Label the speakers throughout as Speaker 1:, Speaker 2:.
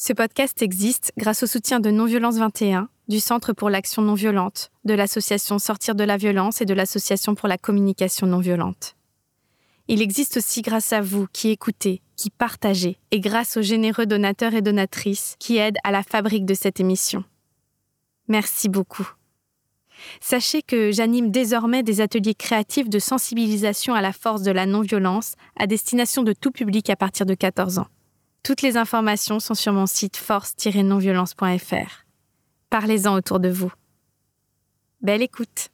Speaker 1: Ce podcast existe grâce au soutien de Non-Violence 21, du Centre pour l'action non violente, de l'association Sortir de la violence et de l'association pour la communication non violente. Il existe aussi grâce à vous qui écoutez, qui partagez, et grâce aux généreux donateurs et donatrices qui aident à la fabrique de cette émission. Merci beaucoup. Sachez que j'anime désormais des ateliers créatifs de sensibilisation à la force de la non-violence à destination de tout public à partir de 14 ans. Toutes les informations sont sur mon site force-nonviolence.fr. Parlez-en autour de vous. Belle écoute.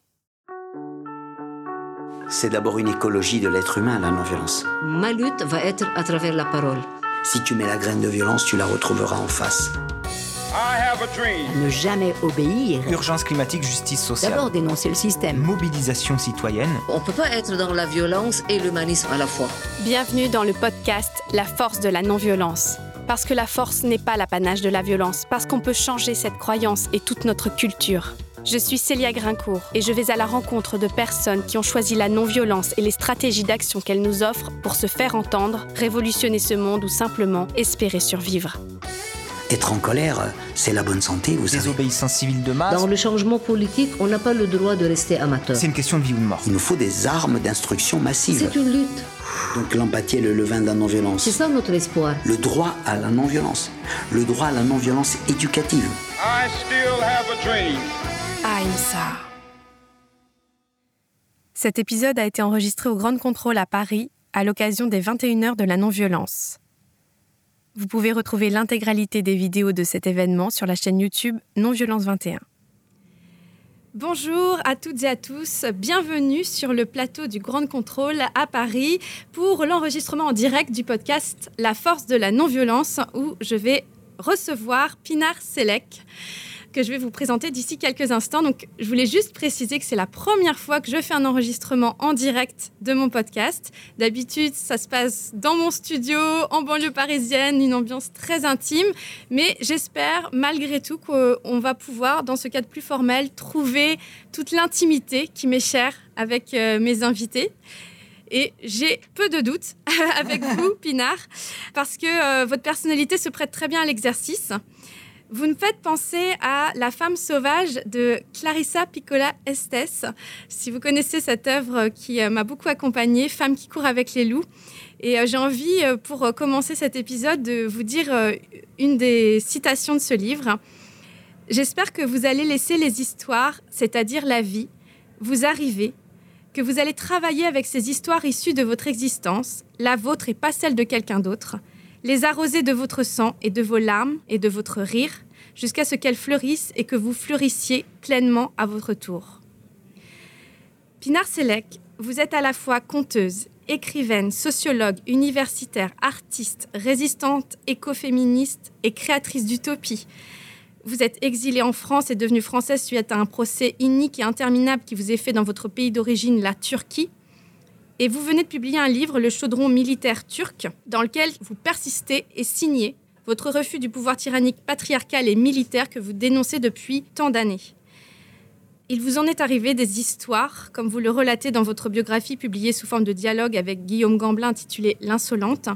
Speaker 2: C'est d'abord une écologie de l'être humain, la non-violence.
Speaker 3: Ma lutte va être à travers la parole.
Speaker 2: Si tu mets la graine de violence, tu la retrouveras en face.
Speaker 4: Ne jamais obéir.
Speaker 5: Urgence climatique, justice sociale.
Speaker 4: D'abord dénoncer le système.
Speaker 5: Mobilisation citoyenne.
Speaker 3: On ne peut pas être dans la violence et l'humanisme à la fois.
Speaker 1: Bienvenue dans le podcast La force de la non-violence. Parce que la force n'est pas l'apanage de la violence, parce qu'on peut changer cette croyance et toute notre culture. Je suis Célia Grincourt et je vais à la rencontre de personnes qui ont choisi la non-violence et les stratégies d'action qu'elle nous offre pour se faire entendre, révolutionner ce monde ou simplement espérer survivre.
Speaker 2: Être en colère, c'est la bonne santé, vous savez.
Speaker 5: Désobéissance civile de masse.
Speaker 3: Dans le changement politique, on n'a pas le droit de rester amateur.
Speaker 5: C'est une question de vie ou de mort.
Speaker 2: Il nous faut des armes d'instruction massive.
Speaker 3: C'est une lutte.
Speaker 2: Donc l'empathie est le levain de la non-violence.
Speaker 3: C'est ça notre espoir.
Speaker 2: Le droit à la non-violence. Le droit à la non-violence éducative.
Speaker 6: I still have a dream.
Speaker 1: Aïmsa. Cet épisode a été enregistré au Grand Contrôle à Paris à l'occasion des 21 heures de la non-violence. Vous pouvez retrouver l'intégralité des vidéos de cet événement sur la chaîne YouTube Non-Violence 21. Bonjour à toutes et à tous, bienvenue sur le plateau du Grand Contrôle à Paris pour l'enregistrement en direct du podcast La force de la non-violence où je vais recevoir Pinar Selek que je vais vous présenter d'ici quelques instants. Donc, je voulais juste préciser que c'est la première fois que je fais un enregistrement en direct de mon podcast. D'habitude, ça se passe dans mon studio, en banlieue parisienne, une ambiance très intime. Mais j'espère, malgré tout, qu'on va pouvoir, dans ce cadre plus formel, trouver toute l'intimité qui m'est chère avec euh, mes invités. Et j'ai peu de doutes avec vous, Pinard, parce que euh, votre personnalité se prête très bien à l'exercice. Vous me faites penser à La femme sauvage de Clarissa Piccola Estes. Si vous connaissez cette œuvre qui euh, m'a beaucoup accompagnée, Femme qui court avec les loups. Et euh, j'ai envie, euh, pour commencer cet épisode, de vous dire une des citations de ce livre. J'espère que vous allez laisser les histoires, c'est-à-dire la vie, vous arriver, que vous allez travailler avec ces histoires issues de votre existence, la vôtre et pas celle de quelqu'un d'autre, les arroser de votre sang et de vos larmes et de votre rire, jusqu'à ce qu'elles fleurissent et que vous fleurissiez pleinement à votre tour. Pinar Selek, vous êtes à la fois conteuse, écrivaine, sociologue, universitaire, artiste, résistante, écoféministe et créatrice d'utopie. Vous êtes exilée en France et devenue française suite à un procès inique et interminable qui vous est fait dans votre pays d'origine, la Turquie. Et vous venez de publier un livre, Le chaudron militaire turc, dans lequel vous persistez et signez votre refus du pouvoir tyrannique patriarcal et militaire que vous dénoncez depuis tant d'années. Il vous en est arrivé des histoires, comme vous le relatez dans votre biographie publiée sous forme de dialogue avec Guillaume Gamblin intitulée L'insolente.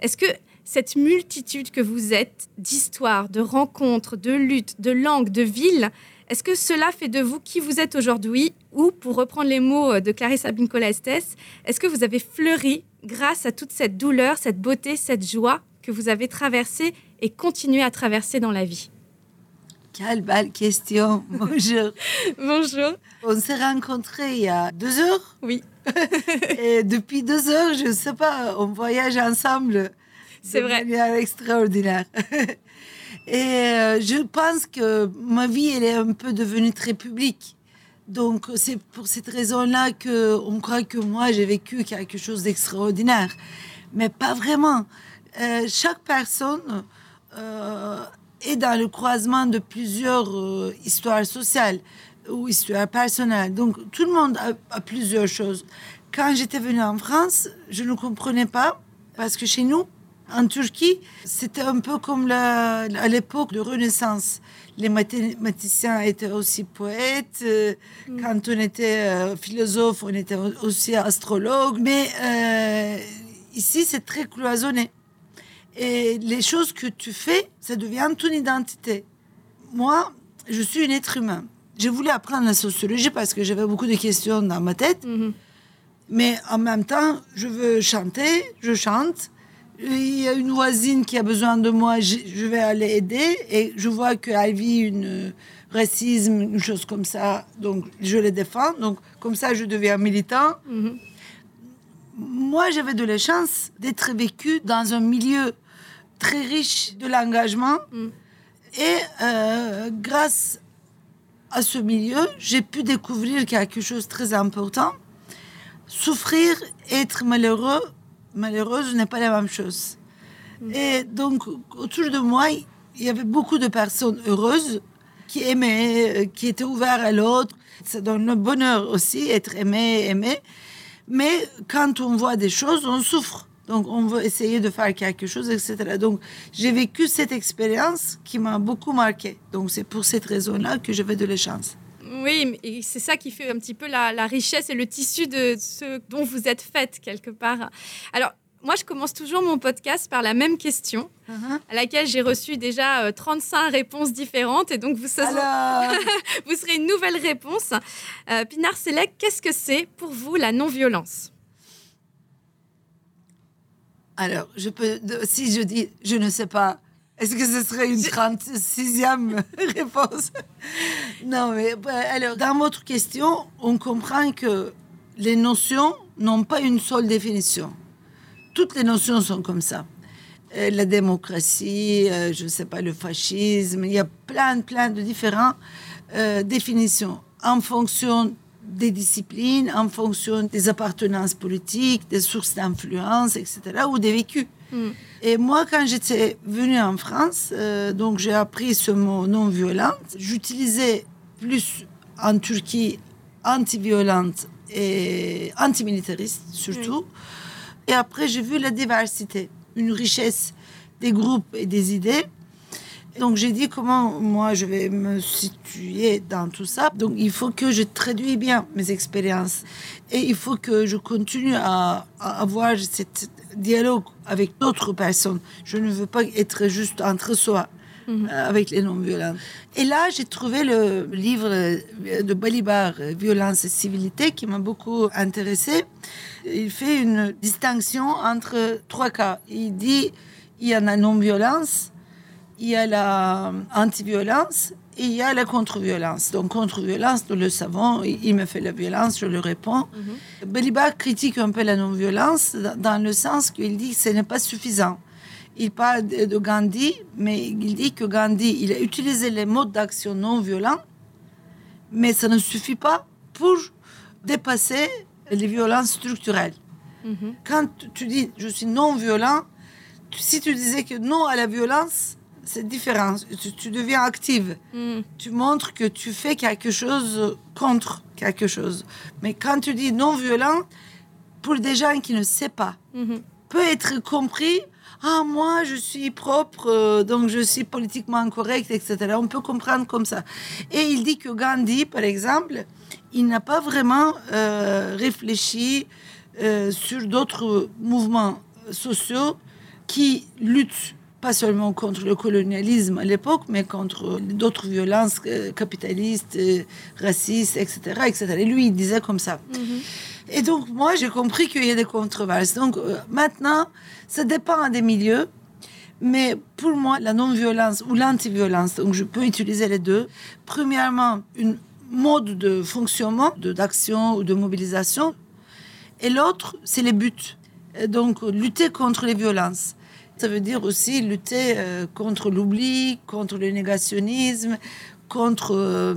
Speaker 1: Est-ce que cette multitude que vous êtes, d'histoires, de rencontres, de luttes, de langues, de villes, est-ce que cela fait de vous qui vous êtes aujourd'hui Ou, pour reprendre les mots de Clarissa Bincola Estes, est-ce que vous avez fleuri grâce à toute cette douleur, cette beauté, cette joie que vous avez traversée et continué à traverser dans la vie
Speaker 7: Quelle belle question. Bonjour.
Speaker 1: Bonjour.
Speaker 7: On s'est rencontrés il y a deux heures.
Speaker 1: Oui.
Speaker 7: et depuis deux heures, je ne sais pas, on voyage ensemble.
Speaker 1: C'est vrai.
Speaker 7: Manière extraordinaire. Et euh, je pense que ma vie, elle est un peu devenue très publique. Donc, c'est pour cette raison-là qu'on croit que moi, j'ai vécu quelque chose d'extraordinaire. Mais pas vraiment. Euh, chaque personne euh, est dans le croisement de plusieurs euh, histoires sociales ou histoires personnelles. Donc, tout le monde a, a plusieurs choses. Quand j'étais venue en France, je ne comprenais pas parce que chez nous, en Turquie, c'était un peu comme la, à l'époque de Renaissance. Les mathématiciens étaient aussi poètes. euh, Quand on était philosophe, on était aussi astrologue. Mais euh, ici, c'est très cloisonné. Et les choses que tu fais, ça devient ton identité. Moi, je suis un être humain. J'ai voulu apprendre la sociologie parce que j'avais beaucoup de questions dans ma tête.
Speaker 1: Mhm.
Speaker 7: Mais en même temps, je veux chanter, je chante. Il y a une voisine qui a besoin de moi, je vais aller aider. Et je vois qu'elle vit une racisme, une chose comme ça. Donc, je les défends. Donc, comme ça, je deviens militant.
Speaker 1: Mhm.
Speaker 7: Moi, j'avais de la chance d'être vécu dans un milieu très riche de l'engagement.
Speaker 1: Mm.
Speaker 7: Et euh, grâce à ce milieu, j'ai pu découvrir quelque chose de très important. Souffrir, être malheureux, malheureuse n'est pas la même chose. Et donc, autour de moi, il y avait beaucoup de personnes heureuses qui aimaient, euh, qui étaient ouvertes à l'autre. Ça donne le bonheur aussi, être aimé, aimé. Mais quand on voit des choses, on souffre. Donc, on veut essayer de faire quelque chose, etc. Donc, j'ai vécu cette expérience qui m'a beaucoup marqué. Donc, c'est pour cette raison-là que j'avais de la chance.
Speaker 1: Oui, et c'est ça qui fait un petit peu la, la richesse et le tissu de ce dont vous êtes faite quelque part. Alors, moi, je commence toujours mon podcast par la même question, à laquelle j'ai reçu déjà euh, 35 réponses différentes. Et donc, vous,
Speaker 7: Alors,
Speaker 1: vous serez une nouvelle réponse. Euh, Pinar Selek, qu'est-ce que c'est pour vous la non-violence?
Speaker 7: Alors, je peux, si je dis je ne sais pas, est-ce que ce serait une 36e réponse? Non, mais bah, alors, dans votre question, on comprend que les notions n'ont pas une seule définition. Toutes les notions sont comme ça. Euh, la démocratie, euh, je ne sais pas, le fascisme, il y a plein, plein de différentes euh, définitions en fonction des disciplines, en fonction des appartenances politiques, des sources d'influence, etc., ou des vécus.
Speaker 1: Mm.
Speaker 7: Et moi, quand j'étais venue en France, euh, donc j'ai appris ce mot non-violente. J'utilisais plus en Turquie anti-violente et antimilitariste surtout. Et après, j'ai vu la diversité, une richesse des groupes et des idées. Donc j'ai dit comment moi je vais me situer dans tout ça. Donc il faut que je traduis bien mes expériences et il faut que je continue à, à avoir ce dialogue avec d'autres personnes. Je ne veux pas être juste entre soi. euh, avec les non-violents. Et là, j'ai trouvé le livre de Balibar, Violence et civilité, qui m'a beaucoup intéressé. Il fait une distinction entre trois cas. Il dit il y a la non-violence, il y a la anti-violence et il y a la contre-violence. Donc, contre-violence, nous le savons, il me fait la violence, je le réponds. Balibar critique un peu la non-violence dans- le sens qu'il dit que ce n'est pas suffisant. Il parle de Gandhi, mais il dit que Gandhi, il a utilisé les modes d'action non violents, mais ça ne suffit pas pour dépasser les violences structurelles.
Speaker 1: Mhm.
Speaker 7: Quand tu dis je suis non violent, si tu disais que non à la violence, c'est différent. Tu, tu deviens active.
Speaker 1: Mm.
Speaker 7: Tu montres que tu fais quelque chose contre quelque chose. Mais quand tu dis non violent, pour des gens qui ne savent pas,
Speaker 1: Mhm.
Speaker 7: peut être compris. Ah, moi, je suis propre, euh, donc je suis politiquement correct, etc. On peut comprendre comme ça. Et il dit que Gandhi, par exemple, il n'a pas vraiment euh, réfléchi euh, sur d'autres mouvements sociaux qui luttent pas seulement contre le colonialisme à l'époque, mais contre d'autres violences euh, capitalistes, euh, racistes, etc., etc. Et lui, il disait comme ça. Et donc, moi, j'ai compris qu'il y a des controverses. Donc, euh, maintenant, ça dépend des milieux. Mais pour moi, la non-violence ou l'anti-violence, donc je peux utiliser les deux. Premièrement, une mode de fonctionnement, de- d'action ou de mobilisation. Et l'autre, c'est les buts. Et donc, lutter contre les violences. Ça veut dire aussi lutter euh, contre l'oubli, contre le négationnisme, contre euh,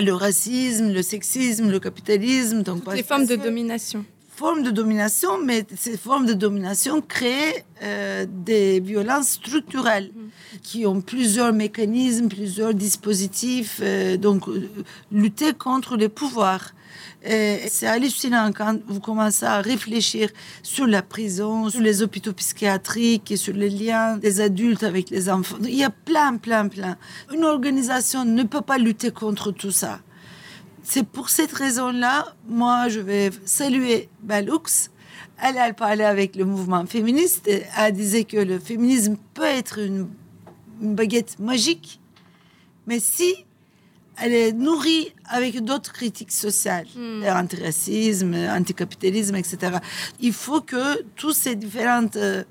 Speaker 7: le racisme, le sexisme, le capitalisme. Donc,
Speaker 1: Toutes les formes de domination.
Speaker 7: formes de domination, mais ces formes de domination créent euh, des violences structurelles qui ont plusieurs mécanismes, plusieurs dispositifs. euh, donc, lutter contre les pouvoirs. Et C'est hallucinant quand vous commencez à réfléchir sur la prison, sur les hôpitaux psychiatriques et sur les liens des adultes avec les enfants. Il y a plein, plein, plein. Une organisation ne peut pas lutter contre tout ça. C'est pour cette raison-là, moi, je vais saluer Balux Elle, elle parlait avec le mouvement féministe. Elle disait que le féminisme peut être une baguette magique, mais si elle est nourrie avec d'autres critiques sociales,
Speaker 1: Hmm.
Speaker 7: antiracisme, anticapitalisme, etc. Il faut que tous ces différents euh,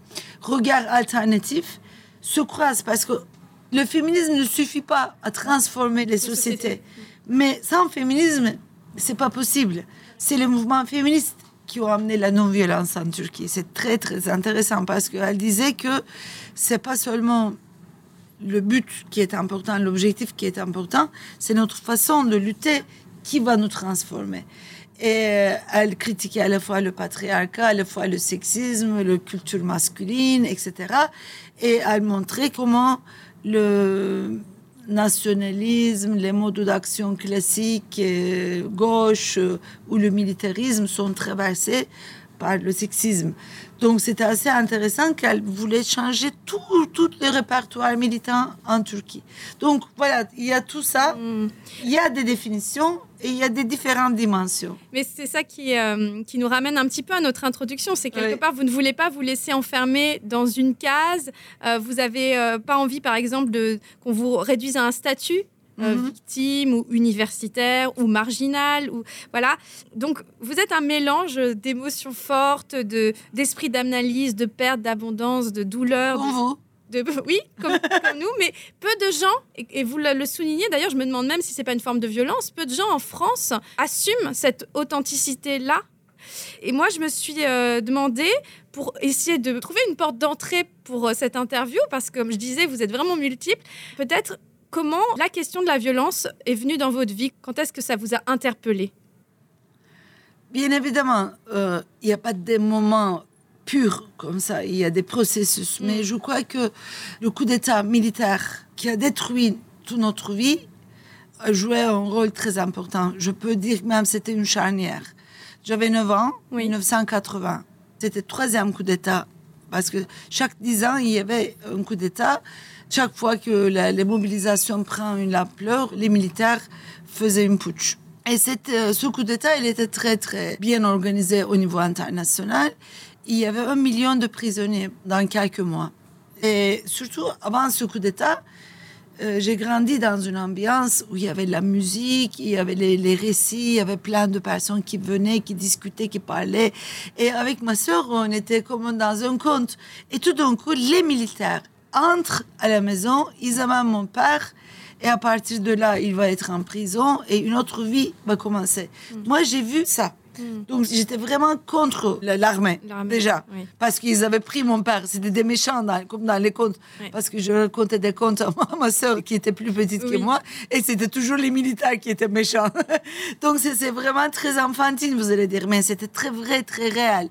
Speaker 7: regards alternatifs se croisent parce que le féminisme ne suffit pas à transformer les sociétés. Mais sans féminisme, c'est pas possible. C'est les mouvements féministes qui ont amené la non-violence en Turquie. C'est très très intéressant parce qu'elle disait que c'est pas seulement le but qui est important, l'objectif qui est important, c'est notre façon de lutter qui va nous transformer. Et euh, elle critiquait à la fois le patriarcat, à la fois le sexisme, la culture masculine, etc. Et elle montrait comment le nationalisme, les modes d'action classiques, euh, gauche euh, ou le militarisme sont traversés par le sexisme. Donc c'était assez intéressant qu'elle voulait changer tout, tout le répertoire militant en Turquie. Donc voilà, il y a tout ça, il y a des définitions et il y a des différentes dimensions.
Speaker 1: Mais c'est ça qui, euh, qui nous ramène un petit peu à notre introduction. C'est quelque
Speaker 7: Oui.
Speaker 1: part, vous ne voulez pas vous laisser enfermer dans une case. Euh, vous n'avez pas envie, par exemple, qu'on vous réduise à un statut. Euh,
Speaker 7: Mhm.
Speaker 1: victime ou universitaire ou marginal ou voilà donc vous êtes un mélange d'émotions fortes de d'esprit d'analyse de perte d'abondance de douleur de, de- oui comme, comme nous mais peu de gens et, et vous le, le soulignez d'ailleurs je me demande même si c'est pas une forme de violence peu de gens en France assument cette authenticité là et moi, je me suis euh, demandé pour essayer de trouver une porte d'entrée pour euh, cette interview, parce que comme je disais, vous êtes vraiment multiples. Peut-être comment la question de la violence est venue dans votre vie? Quand est-ce que ça vous a interpellé?
Speaker 7: Bien évidemment, euh, il n'y a pas des moments purs comme ça, il y a des processus. Mais je crois que le coup d'État militaire qui a détruit toute notre vie a joué un rôle très important. Je peux dire même c'était une charnière. J'avais 9 ans,
Speaker 1: Oui.
Speaker 7: 1980. C'était le troisième coup d'État. Parce que chaque 10 ans, il y avait un coup d'État. Chaque fois que la, les mobilisations prennent une ampleur, les militaires faisaient une putsch. Et cette, euh, ce coup d'État, il était très, très bien organisé au niveau international. Il y avait un million de prisonniers dans quelques mois. Et surtout, avant ce coup d'État, euh, j'ai grandi dans une ambiance où il y avait de la musique, il y avait les, les récits, il y avait plein de personnes qui venaient, qui discutaient, qui parlaient. Et avec ma sœur, on était comme dans un conte. Et tout d'un coup, les militaires entrent à la maison, ils amènent mon père. Et à partir de là, il va être en prison et une autre vie va commencer. Moi, j'ai vu ça. Donc, j'étais vraiment contre la- l'armée, déjà.
Speaker 1: oui.
Speaker 7: Parce qu'ils avaient pris mon père. C'était des méchants, dans- comme dans les contes.
Speaker 1: Oui.
Speaker 7: Parce que je racontais des contes à moi, ma soeur, qui était plus petite que moi. Et c'était toujours les militaires qui étaient méchants. Donc, c'est c'est vraiment très enfantine, vous allez dire. Mais c'était très vrai, très réel.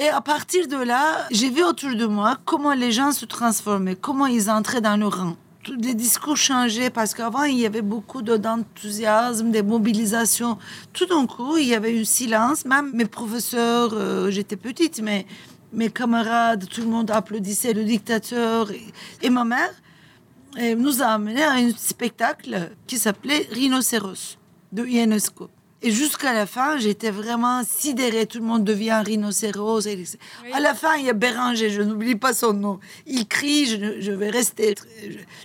Speaker 7: Et à partir de là, j'ai vu autour de moi comment les gens se transformaient, comment ils entraient dans le rang. Tous les discours changeaient parce qu'avant, il y avait beaucoup de- d'enthousiasme, de mobilisation. Tout d'un coup, il y avait eu silence. Même mes professeurs, euh, j'étais petite, mais mes camarades, tout le monde applaudissait le dictateur. Et, ma mère nous a amenés à un spectacle qui s'appelait Rhinocéros de Ionesco. Et jusqu'à la fin, j'étais vraiment sidérée. Tout le monde devient rhinocéros. Et- À la fin, il y a Béranger, je n'oublie pas son nom. Il crie, je, vais rester.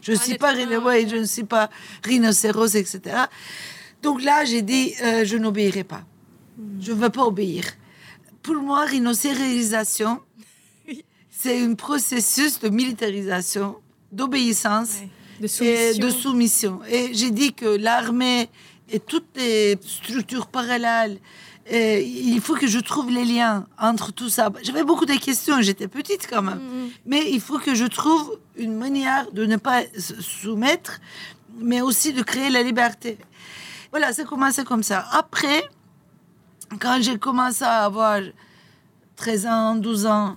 Speaker 7: Je ne suis pas,
Speaker 1: être
Speaker 7: rhino-
Speaker 1: humain,
Speaker 7: ouais,
Speaker 1: ouais.
Speaker 7: je ne suis pas rhinocéros, etc. Donc là, j'ai dit, euh, je n'obéirai pas. Je ne veux pas obéir. Pour moi, rhinocérisation, c'est un processus de militarisation, d'obéissance et de soumission. Et j'ai dit que l'armée et toutes les structures parallèles, euh, il faut que je trouve les liens entre tout ça. J'avais beaucoup de questions, j'étais petite quand même. Mais il faut que je trouve une manière de ne pas se soumettre, mais aussi de créer la liberté. Voilà, ça commencé comme ça. Après, quand j'ai commencé à avoir 13 ans, 12 ans,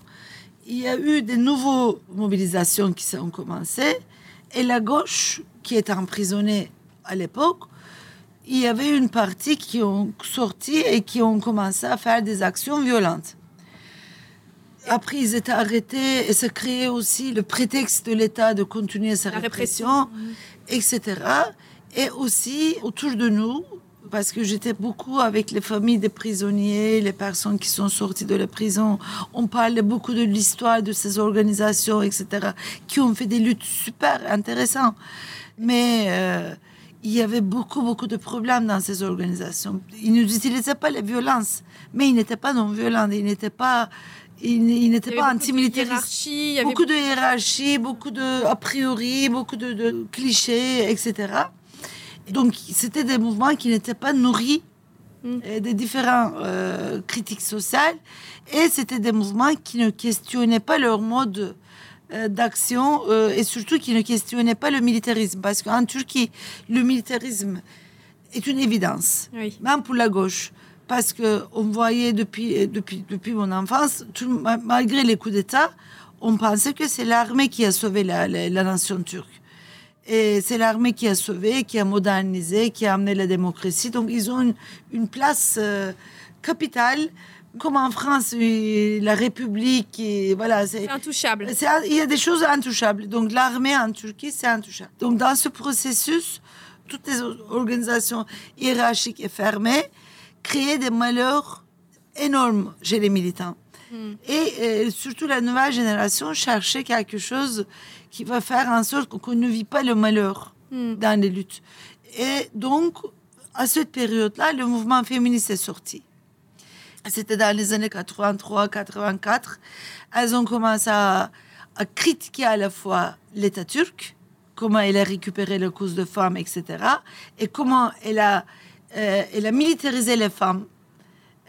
Speaker 7: il y a eu des nouvelles mobilisations qui sont commencées. Et la gauche, qui était emprisonnée à l'époque, il y avait une partie qui ont sorti et qui ont commencé à faire des actions violentes. Après, ils étaient arrêtés et ça créait aussi le prétexte de l'État de continuer sa
Speaker 1: La
Speaker 7: répression,
Speaker 1: répression.
Speaker 7: etc. Et aussi, autour de nous, parce que j'étais beaucoup avec les familles des prisonniers, les personnes qui sont sorties de la prison. On parlait beaucoup de l'histoire de ces organisations, etc., qui ont fait des luttes super intéressantes. Mais euh, il y avait beaucoup, beaucoup de problèmes dans ces organisations. Ils n'utilisaient pas la violence, mais ils n'étaient pas non-violents, ils n'étaient pas... Ils, n'étaient pas antimilitaristes.
Speaker 1: Avait...
Speaker 7: Beaucoup de hiérarchie, beaucoup de a priori, beaucoup de, de clichés, etc. Donc, c'était des mouvements qui n'étaient pas nourris mm. des différents euh, critiques sociales et c'était des mouvements qui ne questionnaient pas leur mode euh, d'action euh, et surtout qui ne questionnaient pas le militarisme parce qu'en Turquie, le militarisme est une évidence, même pour la gauche. Parce qu'on voyait depuis, depuis, depuis mon enfance, tout, malgré les coups d'État, on pensait que c'est l'armée qui a sauvé la, la nation turque. Et c'est l'armée qui a sauvé, qui a modernisé, qui a amené la démocratie. Donc, ils ont une, place euh, capitale. Comme en France, la République, et voilà.
Speaker 1: C'est intouchable.
Speaker 7: Il y a des choses intouchables. Donc, l'armée en Turquie, c'est intouchable. Donc, dans ce processus, toutes les organisations hiérarchiques et fermées créaient des malheurs énormes chez les militants. Hmm. Et, et, surtout, la nouvelle génération cherchait quelque chose qui va faire en sorte qu'on ne vit pas le malheur hmm. dans les luttes. Et donc, à cette période-là, le mouvement féministe est sorti. C'était dans les années 83-84. Elles ont commencé à, critiquer à la fois l'État turc, comment il a récupéré la cause de femmes, etc., et comment elle a, euh, elle a militarisé les femmes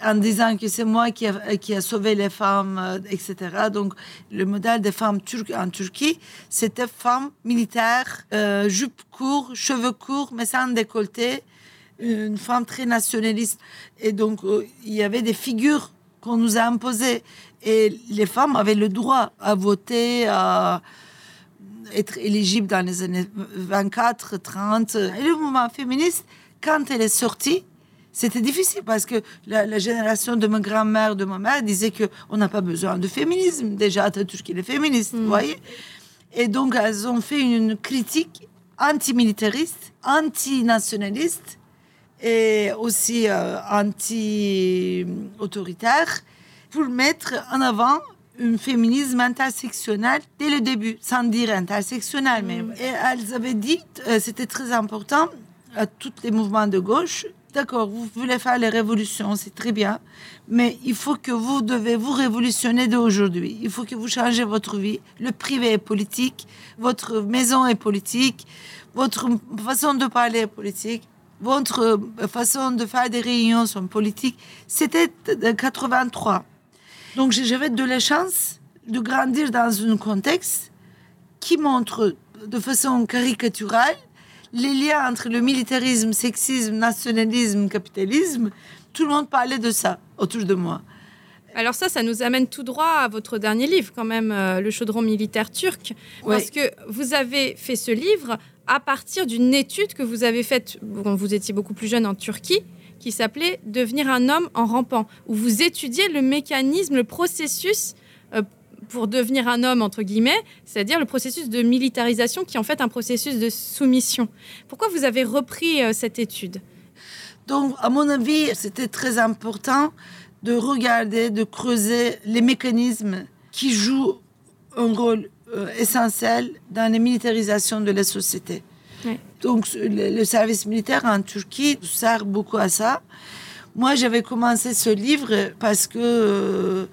Speaker 7: en disant que c'est moi qui a, qui a sauvé les femmes, euh, etc. Donc, le modèle des femmes turques en Turquie, c'était femmes militaires, euh, jupe courte, cheveux courts, mais sans décolleté, une femme très nationaliste. Et donc, euh, il y avait des figures qu'on nous a imposées. Et les femmes avaient le droit à voter, à être éligibles dans les années 24, 30. Et le mouvement féministe, quand elle est sortie, c'était difficile parce que la, génération de ma grand-mère, de ma mère disait que on n'a pas besoin de féminisme. Déjà, tout ce qui est féministe, vous mm. voyez. Et donc, elles ont fait une critique anti-militariste, anti-nationaliste et aussi euh, anti-autoritaire pour mettre en avant un féminisme intersectionnel dès le début, sans dire intersectionnel. Mais, mm. et elles avaient dit, euh, c'était très important à tous les mouvements de gauche, D'accord, vous voulez faire les révolutions, c'est très bien, mais il faut que vous devez vous révolutionner d'aujourd'hui. Il faut que vous changez votre vie. Le privé est politique, votre maison est politique, votre façon de parler est politique, votre façon de faire des réunions sont politiques. C'était de 83. Donc j'avais de la chance de grandir dans un contexte qui montre de façon caricaturale les liens entre le militarisme, sexisme, nationalisme, capitalisme, tout le monde parlait de ça autour de moi.
Speaker 1: Alors ça, ça nous amène tout droit à votre dernier livre, quand même, euh, Le chaudron militaire turc, parce que vous avez fait ce livre à partir d'une étude que vous avez faite quand vous étiez beaucoup plus jeune en Turquie, qui s'appelait Devenir un homme en rampant, où vous étudiez le mécanisme, le processus euh, pour devenir un homme, entre guillemets, c'est-à-dire le processus de militarisation qui est en fait un processus de soumission. Pourquoi vous avez repris euh, cette étude?
Speaker 7: Donc, à mon avis, c'était très important de regarder, de creuser les mécanismes qui jouent un rôle euh, essentiel dans la militarisation de la société. Donc, le, service militaire en Turquie sert beaucoup à ça. Moi, j'avais commencé ce livre parce que... Euh,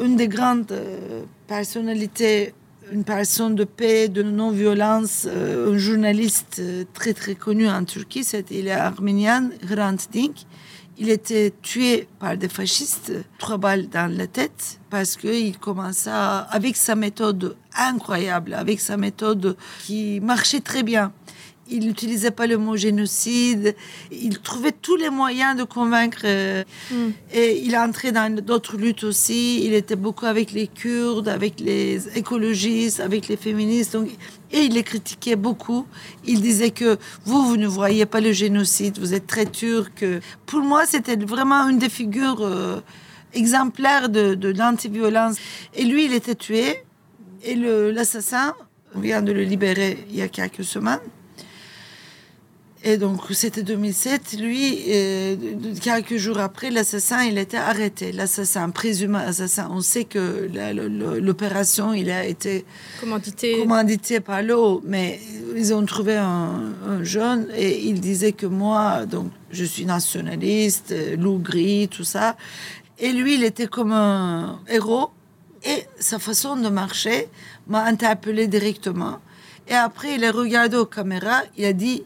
Speaker 7: une des grandes euh, personnalités, une personne de paix, de non-violence, euh, un journaliste très très connu en Turquie, c'était il est arménien, Hrant Dink. Il était tué par des fascistes, trois balles dans la tête, parce qu'il commença avec sa méthode incroyable, avec sa méthode qui marchait très bien il n'utilisait pas le mot génocide. Il trouvait tous les moyens de convaincre. Euh, hmm. Et il entré dans d'autres luttes aussi. Il était beaucoup avec les Kurdes, avec les écologistes, avec les féministes. Donc, et il les critiquait beaucoup. Il disait que vous, vous ne voyez pas le génocide, vous êtes très turc. Pour moi, c'était vraiment une des figures euh, exemplaires de, de l'anti-violence. Et lui, il était tué. Et l'assassin, on vient de le libérer il y a quelques semaines. Et donc, c'était 2007. Lui, euh, quelques jours après, l'assassin, il était arrêté. L'assassin, présumé assassin. On sait que l'opération, il a été
Speaker 1: Commandité.
Speaker 7: commandité par l'eau, mais ils ont trouvé un, un jeune et il disait que moi, donc, je suis nationaliste, euh, loup gris, tout ça. Et lui, il était comme un héros et sa façon de marcher m'a interpellé directement. Et après, il a regardé aux caméras, il a dit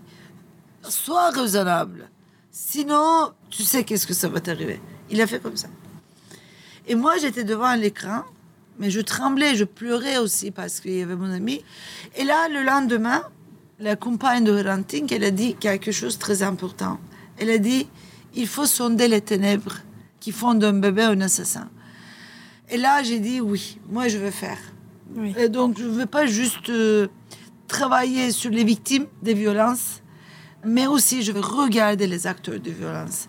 Speaker 7: Sois raisonnable. Sinon, tu sais qu'est-ce que ça va t'arriver. Il a fait comme ça. Et moi, j'étais devant l'écran, mais je tremblais, je pleurais aussi parce qu'il y avait mon ami. Et là, le lendemain, la compagne de Ranting, elle a dit quelque chose de très important. Elle a dit il faut sonder les ténèbres qui font d'un bébé un assassin. Et là, j'ai dit oui, moi je veux faire.
Speaker 1: Oui.
Speaker 7: Et donc, je ne veux pas juste euh, travailler sur les victimes des violences, mais aussi je veux regarder les acteurs de violence.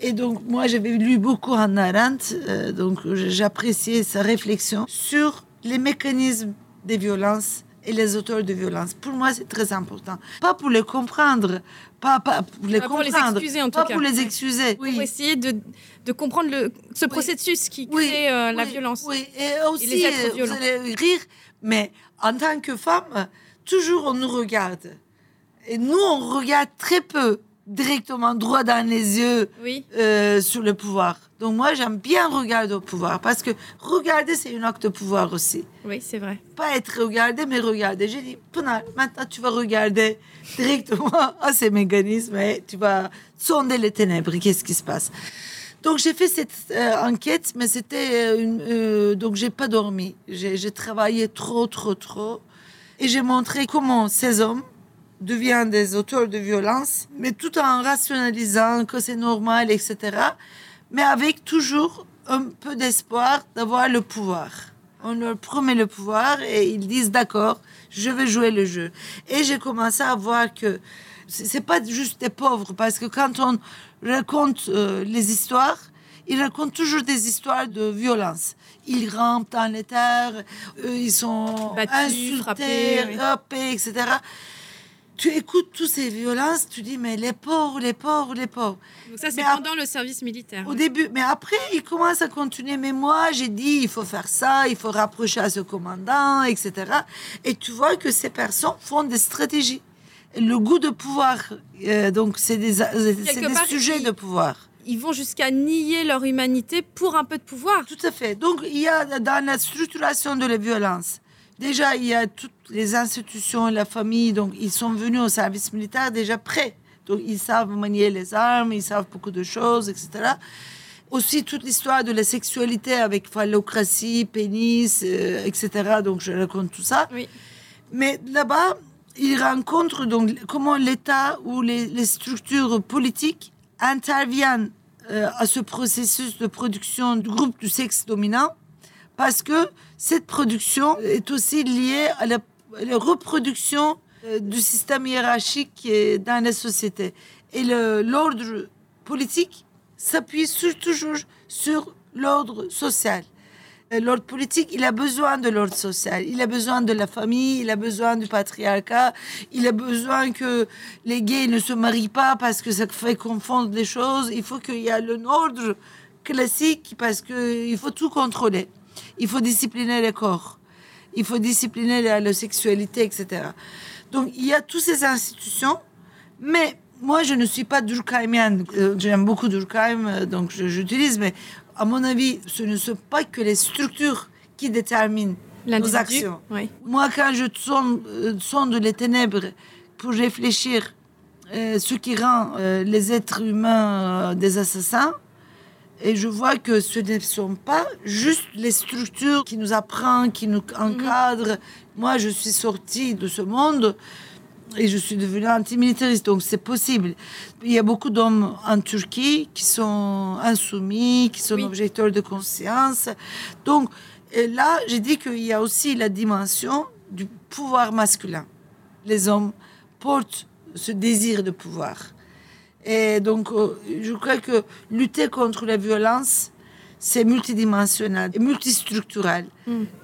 Speaker 7: Et donc, moi, j'avais lu beaucoup Hannah Arendt, euh, donc j'appréciais sa réflexion sur les mécanismes des violences et les auteurs de violences. Pour moi, c'est très important. Pas pour les comprendre, pas, pas pour les
Speaker 1: Pas pour les excuser, en tout
Speaker 7: pas
Speaker 1: cas.
Speaker 7: pour les excuser.
Speaker 1: Pour essayer de, de comprendre le, ce processus qui
Speaker 7: Oui,
Speaker 1: crée euh, la
Speaker 7: oui,
Speaker 1: violence.
Speaker 7: Oui, et aussi,
Speaker 1: les êtres
Speaker 7: euh, vous allez rire, mais en tant que femme, toujours on nous regarde. Et nous, on regarde très peu directement droit dans les yeux
Speaker 1: Oui.
Speaker 7: euh, sur le pouvoir. Donc moi, j'aime bien regarder au pouvoir parce que regarder, c'est un acte de pouvoir aussi.
Speaker 1: Oui, c'est vrai.
Speaker 7: Pas être regardé, mais regarder. J'ai dit, maintenant tu vas regarder directement à ces mécanismes et tu vas sonder les ténèbres. Qu'est-ce qui se passe? Donc j'ai fait cette euh, enquête, mais c'était euh, une. euh, donc j'ai pas dormi. J'ai travaillé trop, trop, trop. Et j'ai montré comment ces hommes deviennent des auteurs de violence, mais tout en rationalisant que c'est normal, etc. Mais avec toujours un peu d'espoir d'avoir le pouvoir. On leur promet le pouvoir et ils disent d'accord, je vais jouer le jeu. Et j'ai commencé à voir que c'est pas juste des pauvres, parce que quand on raconte euh, les histoires, ils racontent toujours des histoires de violence. Ils rampent dans les terres, ils sont
Speaker 1: Battus,
Speaker 7: insultés,
Speaker 1: frappés, oui.
Speaker 7: frappés, etc. Tu écoutes toutes ces violences, tu dis, mais les pauvres, les pauvres, les pauvres.
Speaker 1: Donc ça, c'est pendant le service militaire.
Speaker 7: Au début, mais après, il commence à continuer. Mais moi, j'ai dit, il faut faire ça, il faut rapprocher à ce commandant, etc. Et tu vois que ces personnes font des stratégies. Le goût de pouvoir, euh, donc c'est des,
Speaker 1: Quelque
Speaker 7: des
Speaker 1: part,
Speaker 7: sujets de pouvoir.
Speaker 1: Ils vont jusqu'à nier leur humanité pour un peu de pouvoir.
Speaker 7: Tout à fait. Donc, il y a dans la structuration de la violence, déjà, il y a toutes les institutions, la famille, donc ils sont venus au service militaire déjà prêts. Donc, ils savent manier les armes, ils savent beaucoup de choses, etc. Aussi, toute l'histoire de la sexualité avec phallocratie, pénis, euh, etc. Donc, je raconte tout ça.
Speaker 1: Oui.
Speaker 7: Mais là-bas, ils rencontrent donc comment l'État ou les, les structures politiques interviennent euh, à ce processus de production du groupe du sexe dominant parce que cette production est aussi liée à la, reproduction euh, du système hiérarchique dans la société. Et l'ordre politique s'appuie toujours sur l'ordre social. Euh, L'ordre politique, il a besoin de l'ordre social, il a besoin de la famille, il a besoin du patriarcat, il a besoin que les gays ne se marient pas parce que ça fait confondre les choses. Il faut qu'il y ait un ordre classique parce qu'il faut tout contrôler. Il faut discipliner les corps, il faut discipliner la, la sexualité, etc. Donc il y a toutes ces institutions, mais moi je ne suis pas durkheimienne. Euh, J'aime beaucoup Durkheim, euh, donc j'utilise, mais à mon avis, ce ne sont pas que les structures qui déterminent nos actions.
Speaker 1: Oui.
Speaker 7: Moi, quand je sonde, euh, sonde les ténèbres pour réfléchir euh, ce qui rend euh, les êtres humains euh, des assassins, et je vois que ce ne sont pas juste les structures qui nous apprennent, qui nous encadrent. Moi, je suis sortie de ce monde et je suis devenue antimilitariste, donc c'est possible. Il y a beaucoup d'hommes en Turquie qui sont insoumis, qui sont
Speaker 1: Oui.
Speaker 7: objecteurs de conscience. Donc et là, j'ai dit qu'il y a aussi la dimension du pouvoir masculin. Les hommes portent ce désir de pouvoir. Et donc, euh, je crois que lutter contre la violence, c'est multidimensionnel et multistructurel.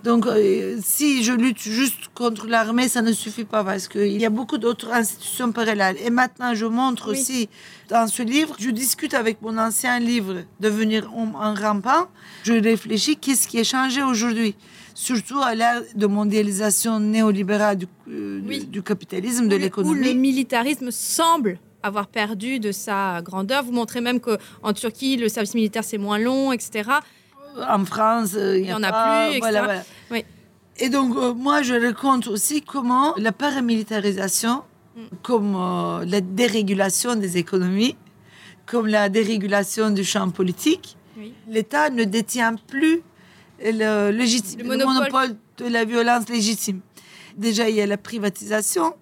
Speaker 7: Donc, euh, si je lutte juste contre l'armée, ça ne suffit pas parce qu'il y a beaucoup d'autres institutions parallèles. Et maintenant, je montre
Speaker 1: Oui.
Speaker 7: aussi dans ce livre, je discute avec mon ancien livre, Devenir homme en rampant. Je réfléchis qu'est-ce qui a changé aujourd'hui, surtout à l'ère de mondialisation néolibérale du, euh, du-
Speaker 1: Oui.
Speaker 7: du capitalisme, de
Speaker 1: le- Où le
Speaker 7: l'économie.
Speaker 1: militarisme semble avoir perdu de sa grandeur. Vous montrez même qu'en Turquie, le service militaire, c'est moins long, etc.
Speaker 7: En France, il
Speaker 1: Il y en
Speaker 7: a pas,
Speaker 1: plus,
Speaker 7: voilà,
Speaker 1: etc.
Speaker 7: voilà.
Speaker 1: Oui.
Speaker 7: Et donc, euh, moi, je raconte aussi comment la paramilitarisation,
Speaker 1: Mm.
Speaker 7: comme euh, la dérégulation des économies, comme la dérégulation du champ politique,
Speaker 1: Oui.
Speaker 7: l'État ne détient plus le, légitime-
Speaker 1: Le
Speaker 7: le
Speaker 1: monopole.
Speaker 7: monopole de la violence légitime. Déjà, il y a la privatisation.